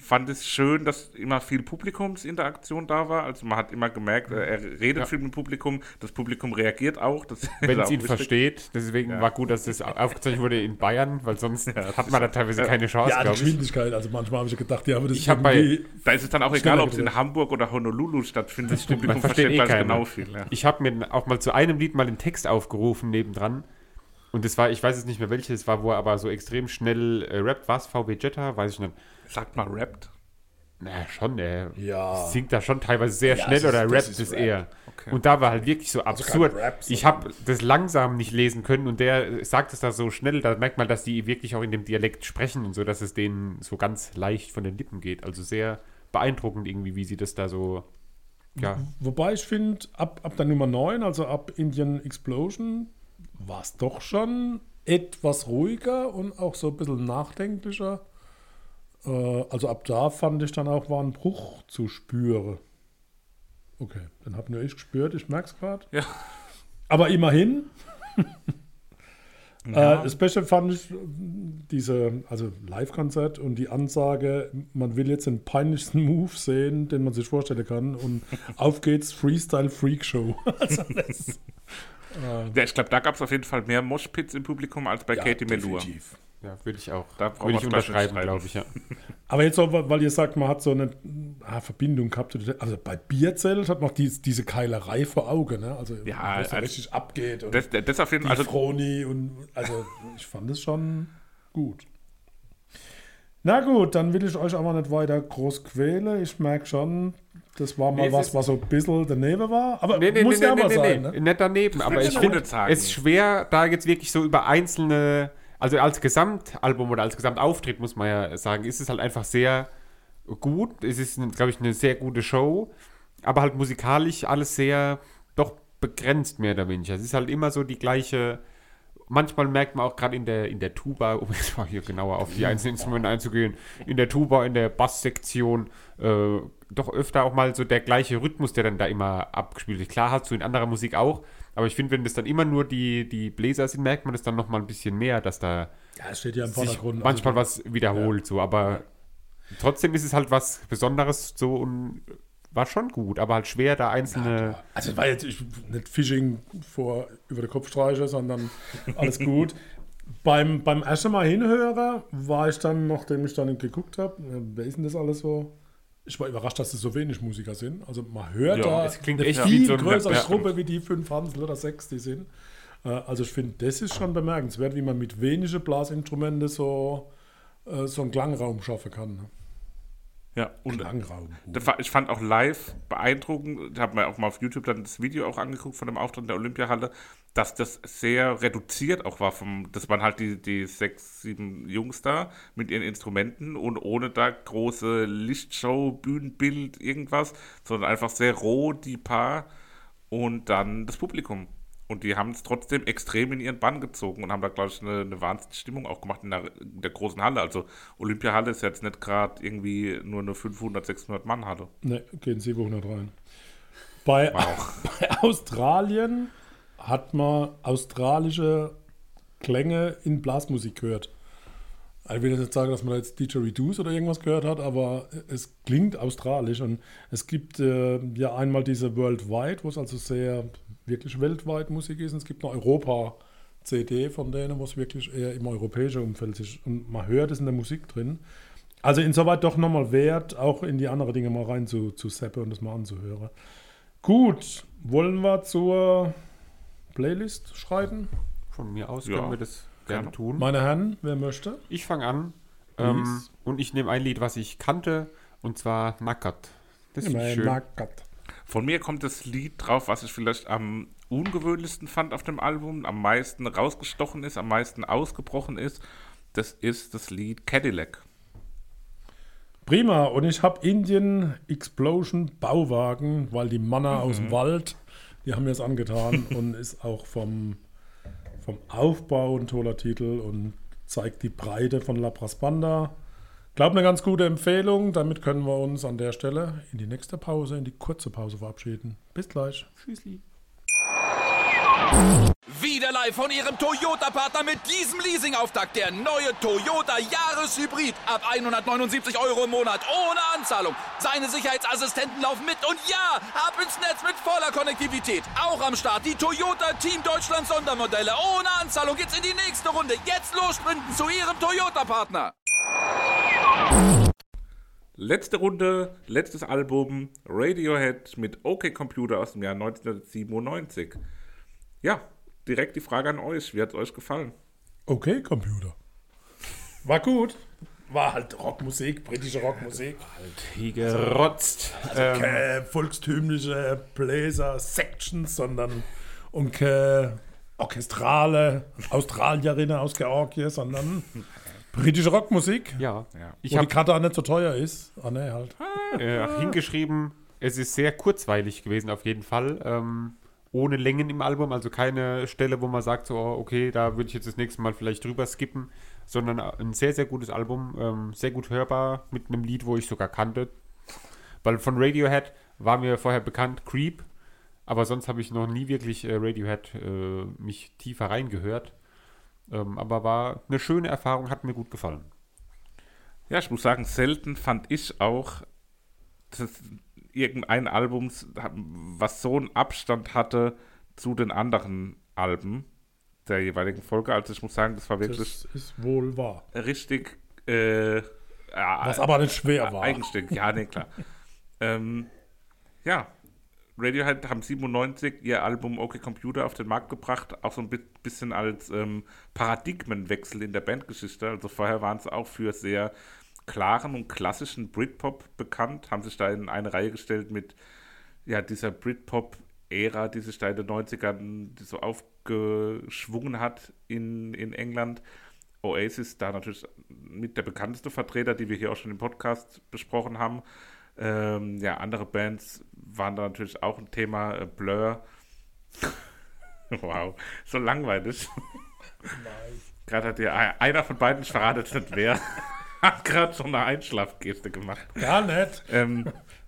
fand es schön, dass immer viel Publikumsinteraktion da war. Also man hat immer gemerkt, äh, er redet viel mit dem Publikum, das Publikum reagiert auch. Das ist
Wenn es ihn
wichtig.
versteht. Deswegen war gut, dass das aufgezeichnet wurde in Bayern, weil sonst hat man da teilweise keine Chance,
Ja, die
glaube ich.
Geschwindigkeit. Also manchmal habe ich gedacht, ja, aber das
Ich hab bei-
Da ist es dann auch egal, ob es in. Hamburg oder Honolulu stattfindet. Das Publikum
Man versteht eh
ganz genau viel. Ja.
Ich habe mir auch mal zu einem Lied mal den Text aufgerufen nebendran. Und das war, ich weiß jetzt nicht mehr welches, es war, wo er aber so extrem schnell äh, rappt. Was? VW Jetta? Weiß ich nicht.
Sagt mal rappt.
Naja, schon, er
Ja.
singt da schon teilweise sehr
Ja,
schnell
ist-
oder rappt
ist
es
Rap.
eher.
Okay.
Und da war halt wirklich so absurd.
Rap,
ich habe das langsam nicht lesen können und der sagt es da so schnell, da merkt man, dass die wirklich auch in dem Dialekt sprechen und so, dass es denen so ganz leicht von den Lippen geht. Also sehr beeindruckend irgendwie, wie sie das da so, ja,
Wobei ich finde, ab, ab der Nummer 9, also ab Indian Explosion, war es doch schon etwas ruhiger und auch so ein bisschen nachdenklicher. Äh, also ab da fand ich dann auch, war ein Bruch zu spüren. Okay, dann habe nur ich gespürt, ich merke es gerade.
Ja.
Aber immerhin. Äh, Special fand ich äh, diese, also Live-Konzert und die Ansage, man will jetzt den peinlichsten Move sehen, den man sich vorstellen kann. Und auf geht's, Freestyle Freak Show. also das,
Ja, ich glaube, da gab es auf jeden Fall mehr Moshpits im Publikum als bei Katie Melua.
definitiv.
Ja würde ich auch,
Da
würde ich unterschreiben, glaube ich, ja.
Aber jetzt weil ihr sagt, man hat so eine ah, Verbindung gehabt. Also bei Bierzelt hat man dies, diese Keilerei vor Augen. Ne? Also,
Ja,
was da
als-
richtig abgeht. Und
Das, das auf jeden Fall. Also,
Froni und also ich fand es schon gut. Na gut, dann will ich euch aber nicht weiter groß quälen. Ich merke schon, das war mal
Nee,
was, was so ein bisschen daneben war. Aber
Nee, nee,
muss
nee,
ja
nee,
aber
nee,
sein.
nee,
Ne?
nicht daneben, aber
will
ich finde es ist schwer, da jetzt wirklich so über einzelne, also als Gesamtalbum oder als Gesamtauftritt, muss man ja sagen, ist es halt einfach sehr gut. Es ist, glaube ich, eine sehr gute Show, aber halt musikalisch alles sehr, doch begrenzt mehr oder weniger. Es ist halt immer so die gleiche, manchmal merkt man auch gerade in der, in der Tuba, um jetzt mal hier genauer auf die einzelnen Instrumente einzugehen, in der Tuba, in der Basssektion, äh, doch öfter auch mal so der gleiche Rhythmus, der dann da immer abgespielt wird. Klar hast du in anderer Musik auch, aber ich finde, wenn das dann immer nur die, die Bläser sind, merkt man das dann nochmal ein bisschen mehr, dass da
Ja, es steht ja im
sich
Vordergrund.
manchmal
also,
was wiederholt, so, aber trotzdem ist es halt was Besonderes so und war schon gut, aber halt schwer, da einzelne.
Also es war jetzt ich, nicht Phishing vor über den Kopf streiche, sondern alles gut. beim, beim ersten Mal hinhören war ich dann, nachdem ich dann geguckt habe, wer ist denn das alles so? Ich war überrascht, dass es so wenig Musiker sind. Also man hört
Ja,
da
es klingt
eine
echt
viel
so
größere. Gruppe wie die fünf Hansel oder sechs, die sind. Äh, Also ich finde, das ist schon bemerkenswert, wie man mit wenigen Blasinstrumenten so, äh, so einen Klangraum schaffen kann.
Ja, und
Klangraum.
War- Ich fand auch live beeindruckend, ich habe mir auch mal auf YouTube dann das Video auch angeguckt von dem Auftritt in der Olympiahalle, dass das sehr reduziert auch war. Vom, das waren halt die, die sechs, sieben Jungs da mit ihren Instrumenten und ohne da große Lichtshow, Bühnenbild, irgendwas, sondern einfach sehr roh die Paar und dann das Publikum. Und die haben es trotzdem extrem in ihren Bann gezogen und haben da, glaube ich, eine, eine Wahnsinnsstimmung auch gemacht in der, in der großen Halle. Also Olympiahalle ist jetzt nicht gerade irgendwie nur eine 500, 600 Mann Halle.
Ne, gehen 700 rein. Bei, bei Australien hat man australische Klänge in Blasmusik gehört. Ich will jetzt nicht sagen, dass man da jetzt Didgeridoo oder irgendwas gehört hat, aber es klingt australisch und es gibt äh, ja einmal diese Worldwide, wo es also sehr wirklich weltweit Musik ist und es gibt eine Europa-CD von denen, wo es wirklich eher im europäischen Umfeld ist und man hört es in der Musik drin. Also insoweit doch nochmal wert, auch in die anderen Dinge mal rein zu, zu seppen und das mal anzuhören. Gut, wollen wir zur Playlist schreiten?
Von mir aus
Ja,
können wir das gerne tun.
Meine Herren, wer möchte?
Ich fange an ähm, und ich nehme ein Lied, was ich kannte, und zwar Nackert. Das ich schön.
Nackert.
Von mir kommt das Lied drauf, was ich vielleicht am ungewöhnlichsten fand auf dem Album, am meisten rausgestochen ist, am meisten ausgebrochen ist. Das ist das Lied Cadillac.
Prima, und ich habe Indian Explosion Bauwagen, weil die Manner aus
Mhm.
dem Wald, die haben mir es angetan und ist auch vom, vom Aufbau ein toller Titel und zeigt die Breite von La Praspanda. Glaub eine ganz gute Empfehlung. Damit können wir uns an der Stelle in die nächste Pause, in die kurze Pause verabschieden. Bis gleich.
Tschüssli.
Wieder live von Ihrem Toyota-Partner mit diesem Leasing-Auftakt. Der neue Toyota Jahreshybrid. Ab 179 Euro im Monat. Ohne Anzahlung. Seine Sicherheitsassistenten laufen mit. Und ja, ab ins Netz mit voller Konnektivität. Auch am Start die Toyota Team Deutschland Sondermodelle. Ohne Anzahlung geht's in die nächste Runde. Jetzt los sprinten zu Ihrem Toyota-Partner.
Letzte Runde, letztes Album, Radiohead mit OK Computer aus dem Jahr 1997. Ja, direkt die Frage an euch. Wie hat es euch gefallen?
Okay, Computer. War gut. War halt Rockmusik, britische Rockmusik.
Wie gerotzt. Ähm,
keine volkstümliche Bläser-Sections, sondern und keine orchestrale Australierinnen aus Georgien, sondern britische Rockmusik.
ja.
Ja.
Ich
wo die Karte auch nicht so teuer ist. Ah, ne, halt.
äh, hingeschrieben, es ist sehr kurzweilig gewesen auf jeden Fall. Ähm, ohne Längen im Album, also keine Stelle, wo man sagt, so, oh, okay, da würde ich jetzt das nächste Mal vielleicht drüber skippen, sondern ein sehr, sehr gutes Album, ähm, sehr gut hörbar, mit einem Lied, wo ich sogar kannte. Weil von Radiohead war mir vorher bekannt Creep, aber sonst habe ich noch nie wirklich äh, Radiohead äh, mich tiefer reingehört. Ähm, aber war eine schöne Erfahrung, hat mir gut gefallen.
Ja, ich muss sagen, selten fand ich auch, dass irgendein Album, was so einen Abstand hatte zu den anderen Alben der jeweiligen Folge. Also ich muss sagen, das war wirklich
Das ist wohl wahr.
richtig äh, ja,
Was aber nicht schwer war.
eigenständig. Ja, nee, klar. ähm, ja, Radiohead haben 97 ihr Album OK Computer auf den Markt gebracht, auch so ein bi- bisschen als ähm, Paradigmenwechsel in der Bandgeschichte. Also vorher waren sie auch für sehr klaren und klassischen Britpop bekannt, haben sich da in eine Reihe gestellt mit ja, dieser Britpop-Ära, die sich da in den 90ern so aufgeschwungen hat in, in England. Oasis da natürlich mit der bekannteste Vertreter, die wir hier auch schon im Podcast besprochen haben. Ähm, ja, andere Bands waren da natürlich auch ein Thema. Äh, Blur. wow, so langweilig. Gerade hat ein- einer von beiden, ich verrate jetzt nicht wer, hat gerade schon eine Einschlafgeste gemacht.
Gar nicht.
Ähm,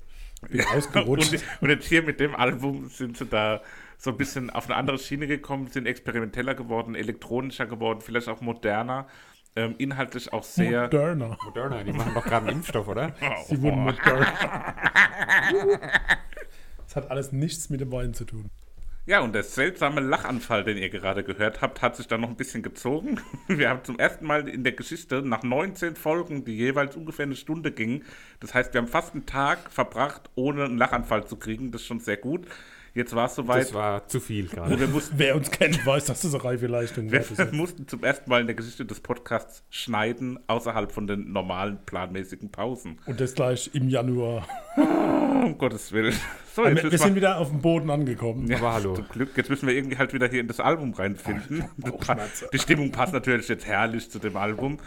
Bin ausgerutscht.
und, und jetzt hier mit dem Album sind sie da so ein bisschen auf eine andere Schiene gekommen, sind experimenteller geworden, elektronischer geworden, vielleicht auch moderner, ähm, inhaltlich auch sehr.
Moderner.
Moderna, die machen doch gerade einen Impfstoff, oder?
Sie wurden moderner. Das hat alles nichts mit dem Wein zu tun.
Ja, und der seltsame Lachanfall, den ihr gerade gehört habt, hat sich dann noch ein bisschen gezogen. Wir haben zum ersten Mal in der Geschichte nach 19 Folgen, die jeweils ungefähr eine Stunde gingen, das heißt, wir haben fast einen Tag verbracht, ohne einen Lachanfall zu kriegen. Das ist schon sehr gut. Jetzt war es soweit.
Das war zu viel gerade.
wir mussten
Wer uns kennt, weiß, dass das eine reife Leistung.
Wir
jetzt.
mussten zum ersten Mal in der Geschichte des Podcasts schneiden, außerhalb von den normalen planmäßigen Pausen.
Und das gleich im Januar.
Um Gottes Willen. So,
Wir,
jetzt
wir sind wieder auf dem Boden angekommen.
ja,
Aber hallo.
Zum Glück. Jetzt müssen wir irgendwie halt wieder hier in das Album reinfinden. Die Stimmung passt natürlich jetzt herrlich zu dem Album.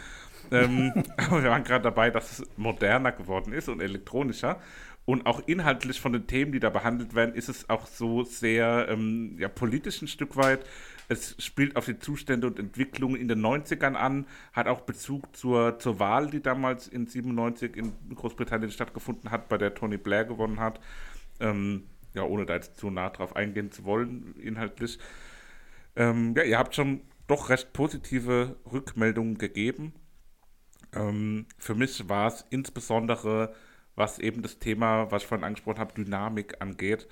ähm, aber wir waren gerade dabei, dass es moderner geworden ist und elektronischer. Und auch inhaltlich von den Themen, die da behandelt werden, ist es auch so sehr ähm, ja, politisch ein Stück weit. Es spielt auf die Zustände und Entwicklungen in den 90ern an, hat auch Bezug zur, zur Wahl, die damals in 97 in Großbritannien stattgefunden hat, bei der Tony Blair gewonnen hat. Ähm, ja, ohne da jetzt zu nah drauf eingehen zu wollen, inhaltlich. Ähm, ja, ihr habt schon doch recht positive Rückmeldungen gegeben. Ähm, für mich war es insbesondere, was eben das Thema, was ich vorhin angesprochen habe, Dynamik angeht,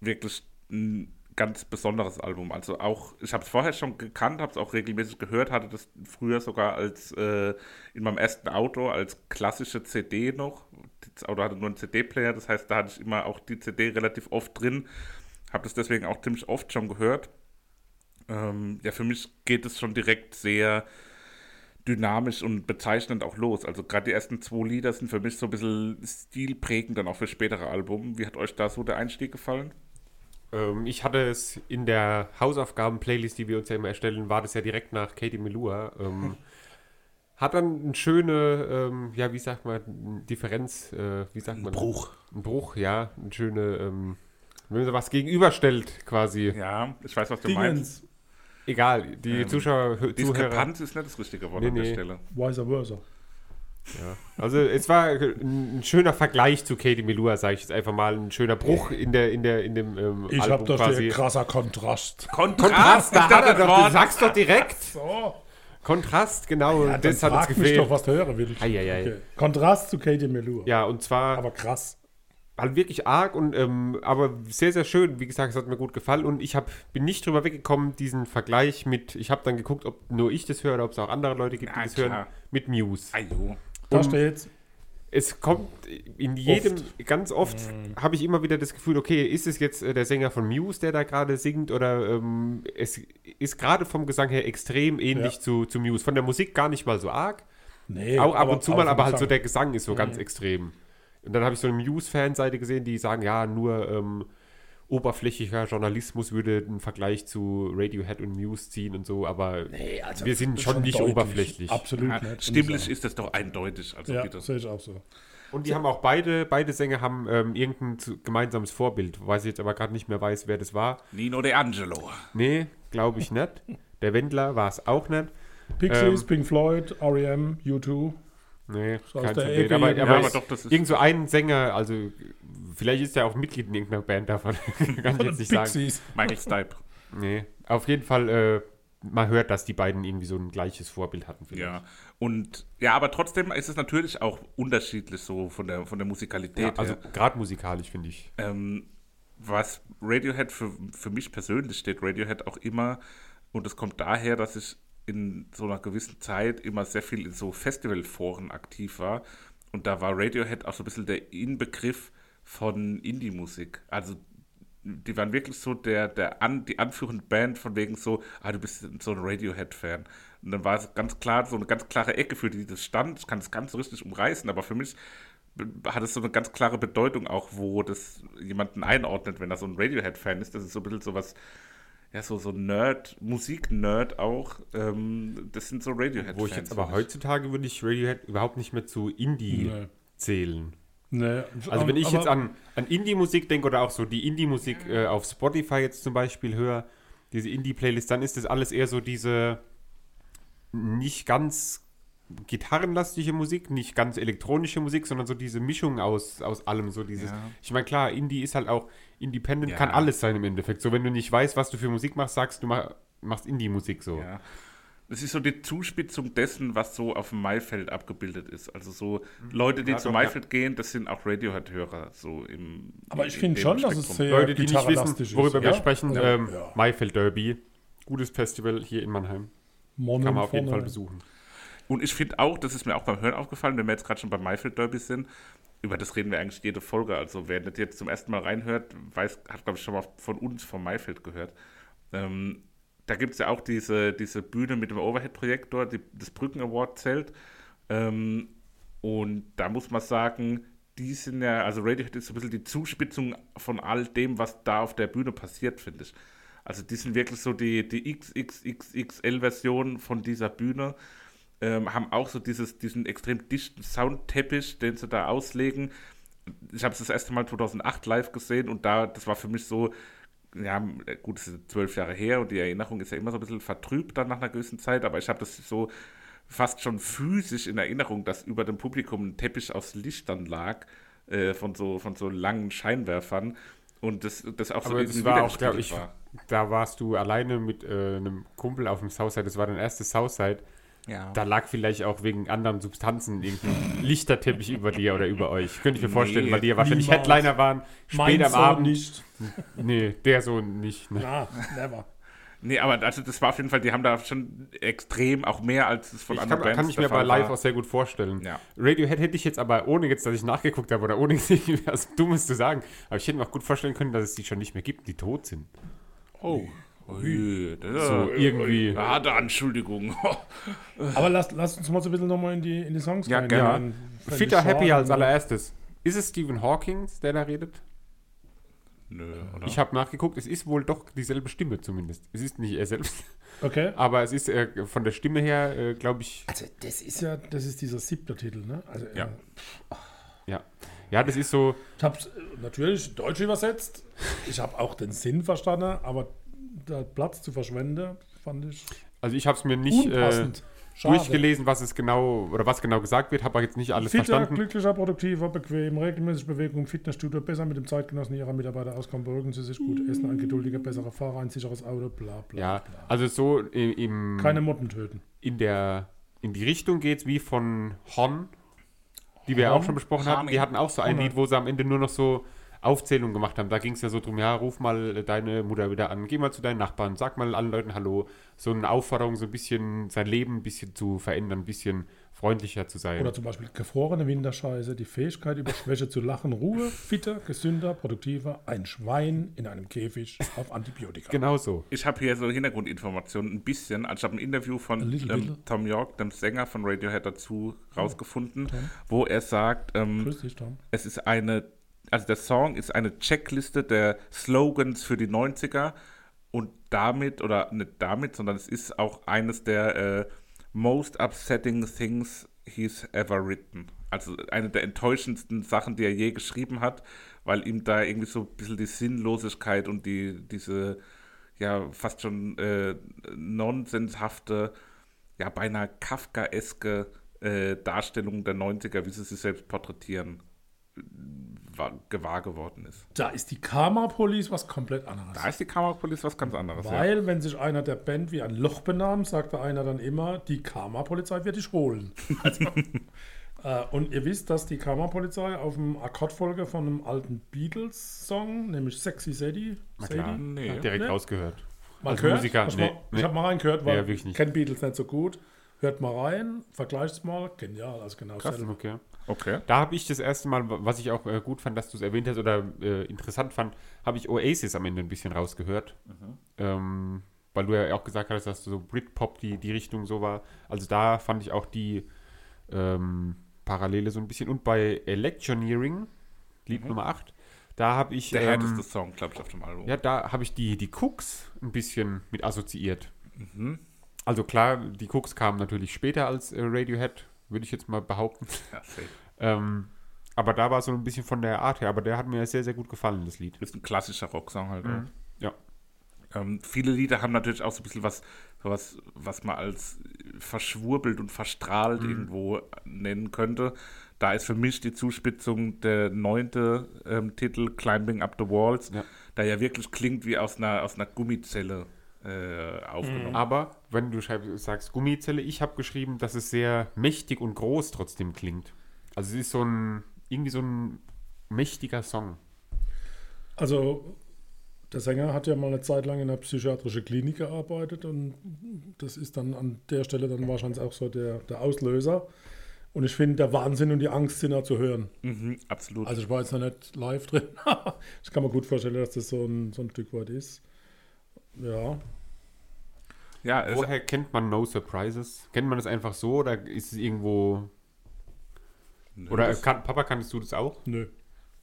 wirklich ein ganz besonderes Album. Also auch, ich habe es vorher schon gekannt, habe es auch regelmäßig gehört, hatte das früher sogar als äh, in meinem ersten Auto als klassische CD noch. Das Auto hatte nur einen CD-Player, das heißt, da hatte ich immer auch die CD relativ oft drin. Habe das deswegen auch ziemlich oft schon gehört. Ähm, ja, für mich geht es schon direkt sehr dynamisch und bezeichnend auch los. Also gerade die ersten zwei Lieder sind für mich so ein bisschen stilprägend dann auch für spätere Alben. Wie hat euch da so der Einstieg gefallen?
Ähm, ich hatte es in der Hausaufgaben-Playlist, die wir uns ja immer erstellen, war das ja direkt nach Katie Melua. Ähm, hat dann eine schöne, ähm, ja, wie sagt man, Differenz, äh, wie sagt man?
Ein Bruch.
Ein Bruch, ja. Eine schöne, ähm, wenn man was gegenüberstellt, quasi.
Ja, ich weiß, was du
Dingens.
meinst.
Egal, die
Ähm,
Zuschauer, Zuhörer.
Diskrepanz ist nicht das richtige Wort
Nee,
an der
nee.
Stelle.
Vice versa.
Ja. Also es war ein, schöner Vergleich zu Katie Melua, sage ich jetzt einfach mal. Ein schöner Bruch in der, in der, in dem ähm,
Ich
Album
habe doch
quasi.
hier krasser Kontrast.
Kontrast, da hat er doch, du sagst doch direkt.
So.
Kontrast, genau.
Ja,
das hat uns gefehlt.
doch, was du hören willst.
Eieiei.
Okay. Kontrast zu Katie Melua.
Ja, und zwar
Aber krass.
Halt wirklich arg und ähm, aber sehr, sehr schön. Wie gesagt, es hat mir gut gefallen und ich hab, bin nicht drüber weggekommen, diesen Vergleich mit, ich habe dann geguckt, ob nur ich das höre oder ob es auch andere Leute gibt, die das
klar.
hören, mit Muse.
Ajo.
Da steht's.
Es kommt in jedem, ganz oft habe ich immer wieder das Gefühl, okay, ist es jetzt äh, der Sänger von Muse, der da gerade singt, oder ähm, es ist gerade vom Gesang her extrem ähnlich
Ja.
zu, zu Muse. Von der Musik gar nicht mal so arg,
Nee,
auch ab
aber-
und zu mal, aber halt
Gesang.
so der Gesang ist so
Mhm.
ganz extrem. Und dann habe ich so eine Muse-Fanseite gesehen, die sagen, ja, nur ähm, oberflächlicher Journalismus würde einen Vergleich zu Radiohead und Muse ziehen und so, aber
Nee, also
wir sind schon nicht
deutlich.
oberflächlich.
Absolut
Ja,
nicht.
stimmlich ist das doch eindeutig. Also
Ja,
bitte.
sehe ich auch so.
Und die haben auch beide, beide Sänger haben ähm, irgendein gemeinsames Vorbild, weiß ich jetzt aber gerade nicht mehr weiß, wer das war.
Nino De Angelo.
Nee, glaube ich nicht. Der Wendler war es auch nicht.
Pixies,
Ähm,
Pink Floyd, R.E.M., U2.
Nee,
So aus
kein.
Ecke
Aber, aber,
Ja,
es-
aber doch, das ist-
irgend so ein Sänger, also vielleicht ist er auch Mitglied in irgendeiner Band davon. Kann ich jetzt nicht sagen.
Pixies.
Michael Stipe.
Nee, auf jeden Fall, äh, man hört, dass die beiden irgendwie so ein gleiches Vorbild hatten. vielleicht.
Ja. Und ja, aber trotzdem ist es natürlich auch unterschiedlich so von der, von der Musikalität
Ja, also gerade musikalisch, finde ich.
Ähm, was Radiohead für, für mich persönlich steht, Radiohead auch immer, und das kommt daher, dass ich in so einer gewissen Zeit immer sehr viel in so Festivalforen aktiv war. Und da war Radiohead auch so ein bisschen der Inbegriff von Indie-Musik. Also die waren wirklich so der, der an, die anführende Band von wegen so, ah, du bist so ein Radiohead-Fan. Und dann war es ganz klar, so eine ganz klare Ecke, für die das stand. Ich kann das ganz so richtig umreißen, aber für mich hat es so eine ganz klare Bedeutung auch, wo das jemanden einordnet, wenn er so ein Radiohead-Fan ist. Das ist so ein bisschen so was, ja, so, so Nerd, Musik-Nerd auch. Ähm, das sind so Radiohead-Fans.
Wo ich jetzt aber heutzutage würde ich Radiohead überhaupt nicht mehr zu Indie
Nee.
zählen.
Nee,
Also wenn ich
aber-
jetzt an, an Indie-Musik denke oder auch so die Indie-Musik äh, auf Spotify jetzt zum Beispiel höre, diese Indie-Playlist, dann ist das alles eher so diese nicht ganz gitarrenlastige Musik, nicht ganz elektronische Musik, sondern so diese Mischung aus, aus allem. So dieses,
Ja.
ich meine, klar, Indie ist halt auch, Independent
Ja.
kann alles sein im Endeffekt. So, wenn du nicht weißt, was du für Musik machst, sagst du mach, machst Indie-Musik so.
Ja. Das ist so die Zuspitzung dessen, was so auf dem Maifeld abgebildet ist. Also so Leute, die
Ja,
zu
doch,
Maifeld gehen, das sind auch Radiohead-Hörer. So im,
Aber ich
in
finde schon, dass es
Spektrum.
sehr
Leute, die nicht wissen, worüber
ist.
wir
Ja?
sprechen,
Ja.
ähm,
Ja.
Maifeld Derby, gutes Festival hier in Mannheim.
Monnen
Kann man auf jeden. Fall besuchen.
Und ich finde auch, das ist mir auch beim Hören aufgefallen, wenn wir jetzt gerade schon beim Maifeld Derby sind, über das reden wir eigentlich jede Folge. Also wer das jetzt zum ersten Mal reinhört, weiß, hat glaube ich schon mal von uns vom Maifeld gehört. Ähm, da gibt es ja auch diese, diese Bühne mit dem Overhead-Projektor, das Brücken-Award-Zelt. Ähm, und da muss man sagen, die sind ja, also Radiohead ist so ein bisschen die Zuspitzung von all dem, was da auf der Bühne passiert, finde ich. Also die sind wirklich so die, die XXXXL-Version von dieser Bühne. Ähm, haben auch so dieses, diesen extrem dichten Soundteppich, den sie da auslegen. ich habe es das erste Mal 2008 live gesehen und da, das war für mich so, ja, gut, es ist zwölf Jahre her und die Erinnerung ist ja immer so ein bisschen vertrübt dann nach einer gewissen Zeit, aber ich habe das so fast schon physisch in Erinnerung, dass über dem Publikum ein Teppich aus Lichtern lag, äh, von, so, von so langen Scheinwerfern und das, das auch so
Aber
irgendwie
das war auch, glaube ich, da warst du alleine mit äh, einem Kumpel auf dem Southside, das war dein erstes Southside.
Ja.
Da lag vielleicht auch wegen anderen Substanzen irgendein Lichterteppich über dir oder über euch. Könnte ich mir vorstellen,
Nee,
weil die ja wahrscheinlich
niemals.
Headliner waren, spät am Abend.
nicht.
Nee, der Sohn nicht. Ne?
Na, never.
Nee, aber also das war auf jeden Fall, die haben da schon extrem, auch mehr als es von
Ich
anderen
kann,
Bands
kann ich mir aber live
war.
auch sehr gut vorstellen.
Ja.
Radiohead hätte ich jetzt aber, ohne jetzt, dass ich nachgeguckt habe oder ohne jetzt was Dummes zu sagen, aber ich hätte mir auch gut vorstellen können, dass es die schon nicht mehr gibt, die tot sind.
Oh. Ui,
So irgendwie.
Ja, da Entschuldigung.
Aber lass, lass uns mal so ein bisschen nochmal in die, in die Songs
Ja,
fänd ich
Fitter Happy als allererstes. Ist es Stephen Hawking, der da redet?
Nö, oder?
Ich habe nachgeguckt, es ist wohl doch dieselbe Stimme zumindest. Es ist nicht er selbst,
Okay.
aber es ist äh, von der Stimme her, äh, glaube ich,
Also, das ist ja, das ist dieser siebte Titel, ne? Also,
Ja.
äh,
ja. Ja, das ist so,
Ich habe es natürlich deutsch übersetzt. Ich habe auch den Sinn verstanden, aber der Platz zu verschwenden, fand ich
also ich habe es mir nicht äh, durchgelesen, was es genau, oder was genau gesagt wird, habe aber jetzt nicht alles
Fitter,
verstanden.
glücklicher, produktiver, bequem, regelmäßig Bewegung im Fitnessstudio, besser mit dem Zeitgenossen ihrer Mitarbeiter auskommen, beruhigen sie sich gut, essen, ein geduldiger, besserer Fahrer, ein sicheres Auto, bla bla.
Ja,
bla.
also so im, im
Keine Motten töten.
in der in die Richtung geht's wie von Hon, die wir ja auch schon besprochen hatten. Die hatten auch so ein
Honor.
Lied, wo sie am Ende nur noch so Aufzählungen gemacht haben. Da ging es ja so drum, ja, ruf mal deine Mutter wieder an, geh mal zu deinen Nachbarn, sag mal allen Leuten Hallo. So eine Aufforderung, so ein bisschen sein Leben ein bisschen zu verändern, ein bisschen freundlicher zu sein.
Oder zum Beispiel gefrorene Winterscheiße, die Fähigkeit über Schwäche zu lachen, Ruhe, fitter, gesünder, produktiver, ein Schwein in einem Käfig auf Antibiotika.
genau so.
Ich habe hier so Hintergrundinformationen, ein bisschen. Also ich habe ein Interview von
little
ähm,
bit.
Tom York, dem Sänger von Radiohead, dazu rausgefunden, wo er sagt, ähm,
Grüß dich, Tom.
es ist eine, also der Song ist eine Checkliste der Slogans für die 90er und damit, oder nicht damit, sondern es ist auch eines der äh, most upsetting things he's ever written. Also eine der enttäuschendsten Sachen, die er je geschrieben hat, weil ihm da irgendwie so ein bisschen die Sinnlosigkeit und die, diese, ja, fast schon äh, nonsenshafte, ja, beinahe Kafkaeske äh, Darstellung der 90er, wie sie sich selbst porträtieren, gewahr geworden ist.
Da ist die Karma Police was komplett anderes.
Da ist die Kammerpolizei was ganz anderes. Ja.
Weil, wenn sich einer der Band wie ein Loch benahm, sagte einer dann immer, die Karma-Polizei wird dich holen. Also, äh, und ihr wisst, dass die Karma-Polizei auf dem Akkordfolge von einem alten Beatles-Song, nämlich Sexy Sadie,
Na klar,
Sadie
Nee.
direkt
Ne?
rausgehört.
mal
Als
gehört?
Musiker, nee,
mal,
nee.
Ich habe mal reingehört, weil
Ja,
ich kenne Beatles nicht so gut. Hört mal rein, vergleicht mal, genial, also genau
Krass.
Okay.
Okay.
Da habe ich das erste Mal, was ich auch äh, gut fand, dass du es erwähnt hast oder äh, interessant fand, habe ich Oasis am Ende ein bisschen rausgehört. Ähm, weil du ja auch gesagt hast, dass so Britpop die, die Richtung so war. Also da fand ich auch die ähm, Parallele so ein bisschen. Und bei Electioneering, Lied Nummer 8, da habe ich.
Der
ähm,
härteste Song, glaube ich, auf dem Album.
ja, da habe ich die, die Cooks ein bisschen mit assoziiert. Also klar, die Cooks kamen natürlich später als äh, Radiohead, würde ich jetzt mal behaupten.
Ja.
Ähm, aber da war so ein bisschen von der Art her, aber der hat mir sehr, sehr gut gefallen, das Lied.
Ist ein klassischer Rocksong halt auch.
Ja.
Ähm, viele Lieder haben natürlich auch so ein bisschen was, sowas, was man als verschwurbelt und verstrahlt
Mhm.
irgendwo nennen könnte. Da ist für mich die Zuspitzung der neunte ähm, Titel Climbing Up the Walls,
Ja.
da ja wirklich klingt wie aus einer, aus einer Gummizelle äh, aufgenommen.
Aber wenn du schreib- sagst Gummizelle, ich habe geschrieben, dass es sehr mächtig und groß trotzdem klingt. Also es ist so ein, irgendwie so ein mächtiger Song.
Also, der Sänger hat ja mal eine Zeit lang in einer psychiatrischen Klinik gearbeitet und das ist dann an der Stelle dann wahrscheinlich auch so der, der Auslöser. Und ich finde, der Wahnsinn und die Angst sind da zu hören.
Mhm, absolut.
Also ich war jetzt noch nicht live drin. ich kann mir gut vorstellen, dass das so ein, so ein Stück weit ist. Ja.
Ja,
Woher kennt man No Surprises? Kennt man das einfach so oder ist es irgendwo... Oder
das-
kann, Papa, kannst du das auch?
Nö.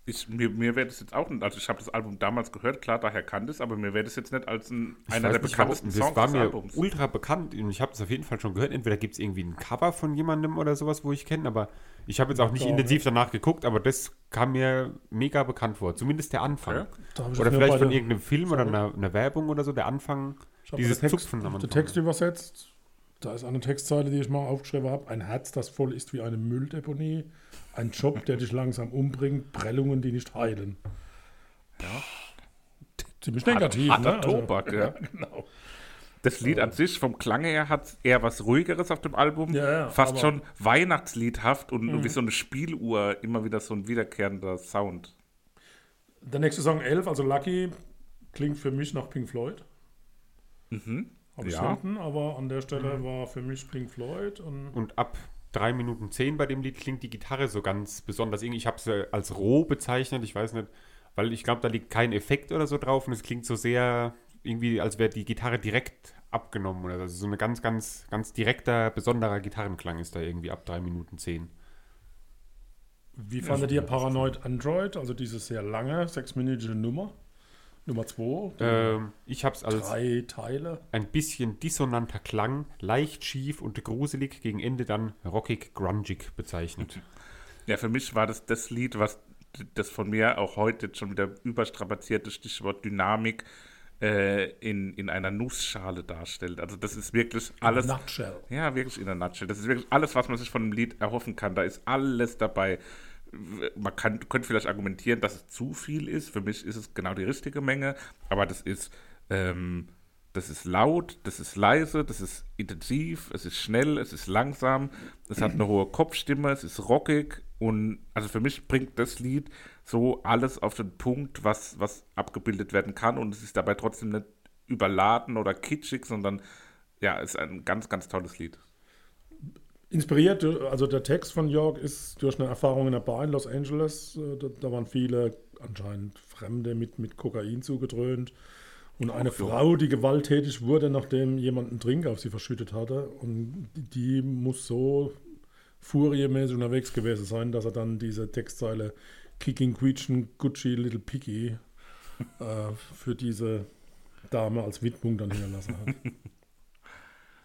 Ich, mir mir wäre das jetzt auch nicht, also ich habe das Album damals gehört, klar, daher kannte es, aber mir wäre das jetzt nicht als ein, einer der
nicht,
bekanntesten
warum.
Songs
Das war
des
mir
Albums.
ultra bekannt und ich habe es auf jeden Fall schon gehört. Entweder gibt es irgendwie ein Cover von jemandem oder sowas, wo ich kenne, aber ich habe jetzt auch nicht
Gar
intensiv danach geguckt, aber das kam mir mega bekannt vor. Zumindest der Anfang.
Da ich
Oder vielleicht von irgendeinem Film oder einer, einer Werbung oder so, der Anfang,
Ich habe
dieses
den Text,
Zupfen am Anfang.
Text übersetzt. Da ist eine Textzeile, die ich mal aufgeschrieben habe. Ein Herz, das voll ist wie eine Mülldeponie. Ein Job, der dich langsam umbringt. Prellungen, die nicht heilen. Ja. Ziemlich negativ,
harter
ne? Also,
Tobak, ja.
genau.
Das Lied an sich, vom Klange her, hat eher was Ruhigeres auf dem Album.
Ja, ja,
Fast schon Weihnachtsliedhaft und wie so eine Spieluhr, immer wieder so ein wiederkehrender Sound.
Der nächste Song 11, also Lucky, klingt für mich nach Pink Floyd.
Mhm.
Habe ich
Ja.
selten, aber an der Stelle war für mich Pink Floyd. Und
Und ab 3 Minuten 10 bei dem Lied klingt die Gitarre so ganz besonders. Irgendwie, Ich habe es als roh bezeichnet, ich weiß nicht, weil ich glaube, da liegt kein Effekt oder so drauf und es klingt so sehr irgendwie, als wäre die Gitarre direkt abgenommen oder so. Also so ein ganz, ganz, ganz direkter, besonderer Gitarrenklang ist da irgendwie ab 3 Minuten 10.
wie fandet ihr Paranoid Android, also diese sehr lange, sechsminütige Nummer? Nummer 2,
Ähm, ich habe es als
drei Teile.
ein bisschen dissonanter Klang, leicht schief und gruselig, gegen Ende dann rockig, grungig bezeichnet.
Ja, für mich war das das Lied, was das von mir auch heute jetzt schon wieder überstrapazierte Stichwort Dynamik äh, in, in einer Nussschale darstellt. Also das ist wirklich alles.
Nutshell.
Ja, wirklich in der Nutshell. Das ist wirklich alles, was man sich von einem Lied erhoffen kann. Da ist alles dabei. Man kann, könnte vielleicht argumentieren, dass es zu viel ist. Für mich ist es genau die richtige Menge. Aber das ist, ähm, das ist laut, das ist leise, das ist intensiv, es ist schnell, es ist langsam, es hat eine hohe Kopfstimme, es ist rockig. Und also für mich bringt das Lied so alles auf den Punkt, was, was abgebildet werden kann. Und es ist dabei trotzdem nicht überladen oder kitschig, sondern ja, es ist ein ganz, ganz tolles Lied.
Inspiriert, also der Text von York ist durch eine Erfahrung in einer Bar in Los Angeles. äh, Da, da waren viele anscheinend Fremde mit, mit Kokain zugedröhnt. Und eine Frau, die gewalttätig wurde, nachdem jemand einen Drink auf sie verschüttet hatte. Und die, die muss so furiemäßig unterwegs gewesen sein, dass er dann diese Textzeile Kicking, Quietschen, Gucci, Little Piggy äh, für diese Dame als Widmung dann hinterlassen hat.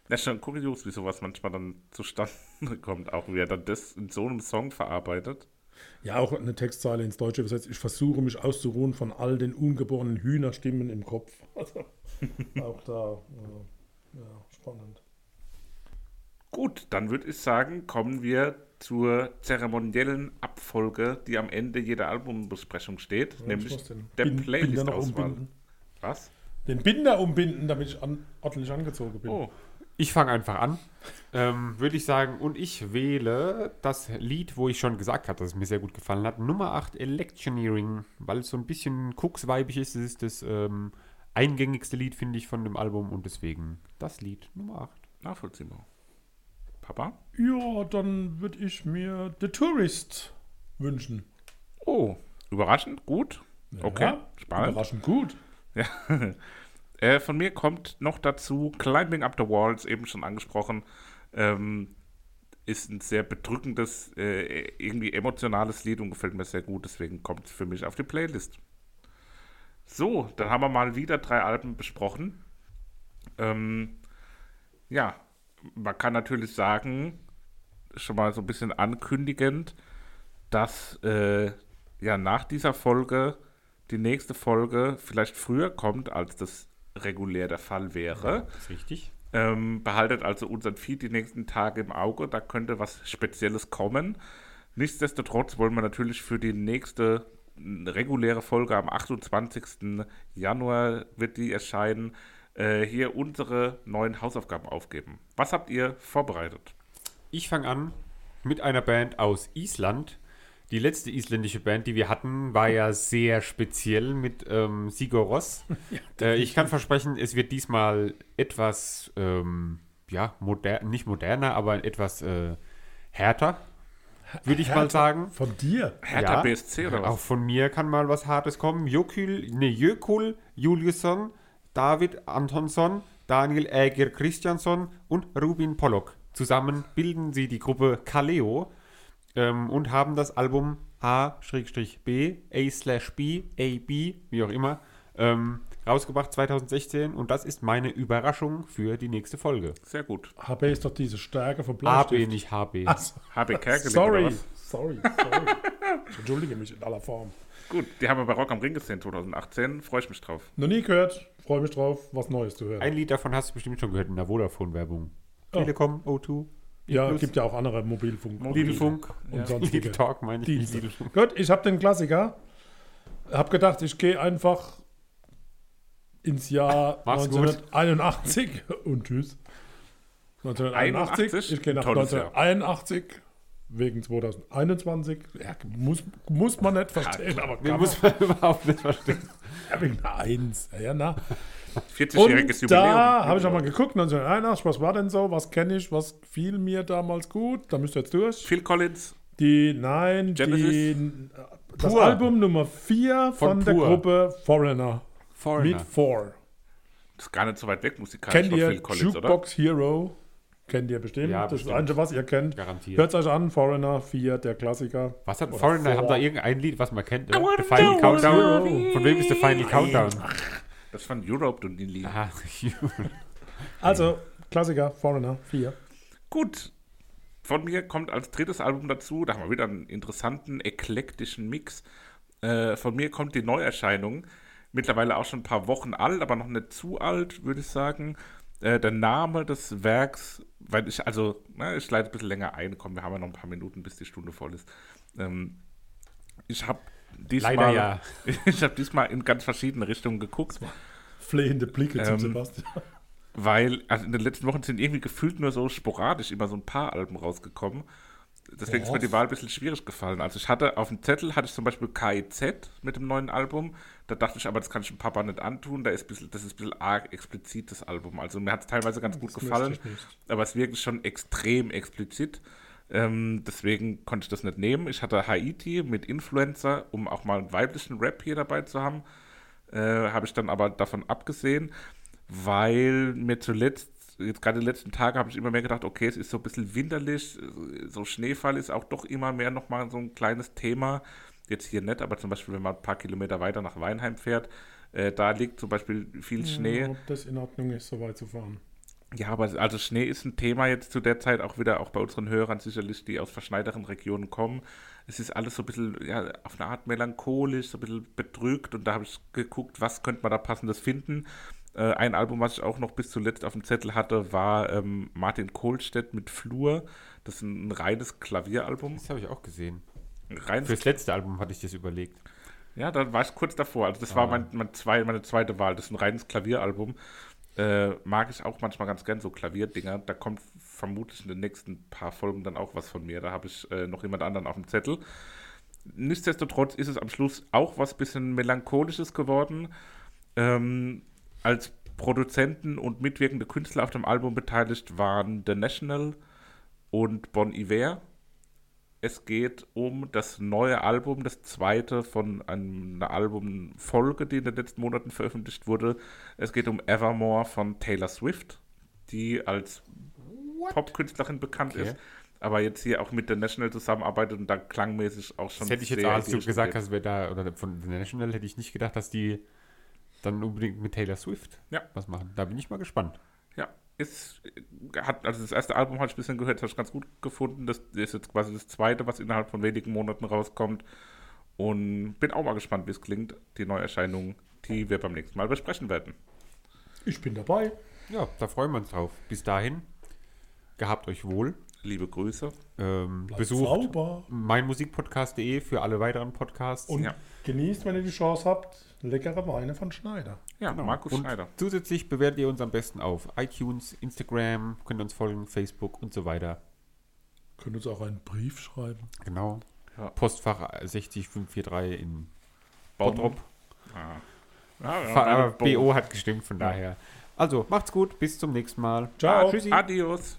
Ja, ist schon kurios, wie sowas manchmal dann zustande kommt, auch wie er dann das in so einem Song verarbeitet.
Ja, auch eine Textzeile ins Deutsche übersetzt. Ich versuche mich auszuruhen von all den ungeborenen Hühnerstimmen im Kopf. Also, auch da, äh, ja, spannend.
Gut, dann würde ich sagen, kommen wir zur zeremoniellen Abfolge, die am Ende jeder Albumbesprechung steht,
Ich
nämlich der Playlist-Auswahl.
umbinden.
Was?
Den Binder umbinden, damit ich an, ordentlich angezogen bin.
Oh,
Ich fange einfach an, ähm, würde ich sagen, und ich wähle das Lied, wo ich schon gesagt habe, dass es mir sehr gut gefallen hat, Nummer 8, Electioneering, weil es so ein bisschen Cooks-weibig ist. Es ist das ähm, eingängigste Lied, finde ich, von dem Album und deswegen das Lied Nummer 8.
nachvollziehbar. Papa?
Ja, dann würde ich mir The Tourist wünschen.
Oh, überraschend, gut. Okay,
Ja,
spannend.
Überraschend gut.
Äh, von mir kommt noch dazu Climbing Up the Walls, eben schon angesprochen. Ähm, ist ein sehr bedrückendes, äh, irgendwie emotionales Lied und gefällt mir sehr gut. Deswegen kommt es für mich auf die Playlist. So, dann haben wir mal wieder drei Alben besprochen. Ähm, ja, man kann natürlich sagen, schon mal so ein bisschen ankündigend, dass äh, ja nach dieser Folge die nächste Folge vielleicht früher kommt, als das regulär der Fall wäre.
Das ist richtig.
Ähm, behaltet also unseren Feed die nächsten Tage im Auge, da könnte was Spezielles kommen. Nichtsdestotrotz wollen wir natürlich für die nächste reguläre Folge am 28. Januar wird die erscheinen, äh, hier unsere neuen Hausaufgaben aufgeben. Was habt ihr vorbereitet?
Ich fange an mit einer Band aus Island. Die letzte isländische Band, die wir hatten, war ja sehr speziell mit ähm, Sigur Rós. äh, ich kann versprechen, es wird diesmal etwas, ähm, ja, moder nicht moderner, aber etwas äh, härter, würde ich mal sagen.
Von dir.
Hertha BSC oder was?
Auch von mir kann mal was Hartes kommen. Jökul, ne, Jökul Juliusson, David Antonsson, Daniel Äger Christiansson und Rubin Pollock. Zusammen bilden sie die Gruppe Kaleo. Ähm, und haben das Album A-B, A-B, A-B, wie auch immer, ähm, rausgebracht 2016 und das ist meine Überraschung für die nächste Folge.
Sehr gut.
HB ist doch diese Stärke von
AB,
Bleistift.
nicht HB.
Ach so.
HB Kerkeling
sorry. sorry, sorry. Ich entschuldige mich in aller Form.
Gut, die haben wir bei Rock am Ring gesehen 2018. Freue ich mich drauf.
Noch nie gehört, freue mich drauf, was Neues zu hören.
Ein Lied davon hast du bestimmt schon gehört in der Vodafone-Werbung.
Oh.
Telekom, O2,
ja,
Plus.
gibt ja auch andere Mobilfunk.
Lidl-Funk,
Und sonstige
Lidl Talk meine ich.
Dienste.
Lidl-Funk.
Gut, ich habe den Klassiker. Hab gedacht, ich gehe einfach ins Jahr
Mach's gut.
1981 und tschüss. 1981.
81?
Ich gehe nach
Tolles Jahr.
1981 wegen 2021. Ja, muss, muss man nicht verstehen, aber
Den
kann
muss man überhaupt nicht verstehen.
man. Ja, wegen einer Eins. Ja, na.
40-jähriges
Und
Jubiläum.
da habe ich auch mal geguckt, 1981, was war denn so, was kenne ich, was fiel mir damals gut, da müsst ihr jetzt durch.
Phil Collins.
Die, nein,
Genesis?
die, das
Pur.
Album Nummer 4 von,
Von
der
Pur.
Gruppe Foreigner.
Foreigner.
Mit 4.
Das ist gar nicht so weit weg musikalisch
Kennt
von
ihr
Phil Collins, oder?
Jukebox Hero? Kennt ihr bestimmt.
Ja,
das ist
bestimmt.
das Einzige, was ihr kennt.
Garantiert.
Hört euch an, Foreigner 4, der Klassiker.
Was hat
Oder
Foreigner? Haben
Four.
da irgendein Lied, was man kennt? Oder? The Final Countdown. Von wem ist der Final Countdown?
Das von Europe und die
Aha.
Also, Klassiker, Foreigner 4.
Gut. Von mir kommt als drittes Album dazu, da haben wir wieder einen interessanten, eklektischen Mix. Äh, von mir kommt die Neuerscheinung, mittlerweile auch schon ein paar Wochen alt, aber noch nicht zu alt, würde ich sagen. Äh, der Name des Werks, weil ich, also, na, ich leite ein bisschen länger ein, komm, wir haben ja noch ein paar Minuten, bis die Stunde voll ist. Ähm, ich habe diesmal,
Leider ja.
ich habe diesmal in ganz verschiedene Richtungen geguckt.
Flehende Blicke zum
Ähm,
Sebastian.
Weil also in den letzten Wochen sind irgendwie gefühlt nur so sporadisch immer so ein paar Alben rausgekommen. Deswegen ist mir die Wahl ein bisschen schwierig gefallen. Also ich hatte auf dem Zettel hatte ich zum Beispiel KIZ mit dem neuen Album. Da dachte ich, aber das kann ich dem Papa nicht antun. Da ist ein bisschen, das ist ein bisschen arg explizit, das Album. Also mir hat es teilweise ganz gut
Das
gefallen,
ich nicht.
aber es ist wirklich schon extrem explizit. Ähm, deswegen konnte ich das nicht nehmen. Ich hatte Haiti mit Influencer, um auch mal einen weiblichen Rap hier dabei zu haben. Äh, Habe ich dann aber davon abgesehen, weil mir zuletzt, jetzt gerade die letzten Tage, habe ich immer mehr gedacht, okay, es ist so ein bisschen winterlich, so Schneefall ist auch doch immer mehr nochmal so ein kleines Thema. Jetzt hier nicht, aber zum Beispiel, wenn man ein paar Kilometer weiter nach Weinheim fährt, äh, da liegt zum Beispiel viel Schnee.
Ob das in Ordnung ist, so weit zu fahren.
Ja, aber also Schnee ist ein Thema jetzt zu der Zeit auch wieder, auch bei unseren Hörern sicherlich, die aus verschneiteren Regionen kommen. Es ist alles so ein bisschen, ja, auf eine Art melancholisch, so ein bisschen bedrückt und da habe ich geguckt, was könnte man da passendes finden. Äh, ein Album, was ich auch noch bis zuletzt auf dem Zettel hatte, war ähm, Martin Kohlstedt mit Flur. Das ist ein, reines Klavieralbum.
Das habe ich auch gesehen.
Ein reines
Fürs letzte Album hatte ich das überlegt.
Ja, da war ich kurz davor. Also das war mein, mein zwei, meine zweite Wahl. Das ist ein reines Klavieralbum. Äh, mag ich auch manchmal ganz gern so Klavierdinger. Da kommt vermutlich in den nächsten paar Folgen dann auch was von mir. Da habe ich äh, noch jemand anderen auf dem Zettel. Nichtsdestotrotz ist es am Schluss auch was bisschen melancholisches geworden. Ähm, als Produzenten und mitwirkende Künstler auf dem Album beteiligt waren The National und Bon Iver. Es geht um das neue Album, das zweite von einer Albumfolge, die in den letzten Monaten veröffentlicht wurde. Es geht um Evermore von Taylor Swift, die als Popkünstlerin bekannt
Okay.
ist, aber jetzt hier auch mit The National zusammenarbeitet und da klangmäßig auch schon
Das hätte ich jetzt
sehr
auch, als du gesagt hast, wer da, oder von The National, hätte ich nicht gedacht, dass die dann unbedingt mit Taylor Swift
Ja.
was machen. Da bin ich mal gespannt.
Ja, ist, hat, also das erste Album habe ich ein bisschen gehört, habe ich ganz gut gefunden. Das ist jetzt quasi das zweite, was innerhalb von wenigen Monaten rauskommt. Und bin auch mal gespannt, wie es klingt, die Neuerscheinung, die wir beim nächsten Mal besprechen werden.
Ich bin dabei.
Ja, da freuen wir uns drauf. Bis dahin, gehabt euch wohl.
Liebe Grüße.
Ähm, besucht
sauber.
meinmusikpodcast.de für alle weiteren Podcasts.
Und
Ja.
genießt, wenn ihr die Chance habt, leckere Weine von Schneider.
Ja, Markus
Und
Schneider.
zusätzlich bewertet ihr uns am besten auf iTunes, Instagram, könnt uns folgen, Facebook und so weiter.
Könnt uns auch einen Brief schreiben.
Genau.
Ja.
Postfach 60543 in
Bottrop.
Bottrop.
Ja, meine
BO hat gestimmt, von daher. Also, macht's gut, bis zum nächsten Mal.
Ciao.
Tschüssi.
Adios.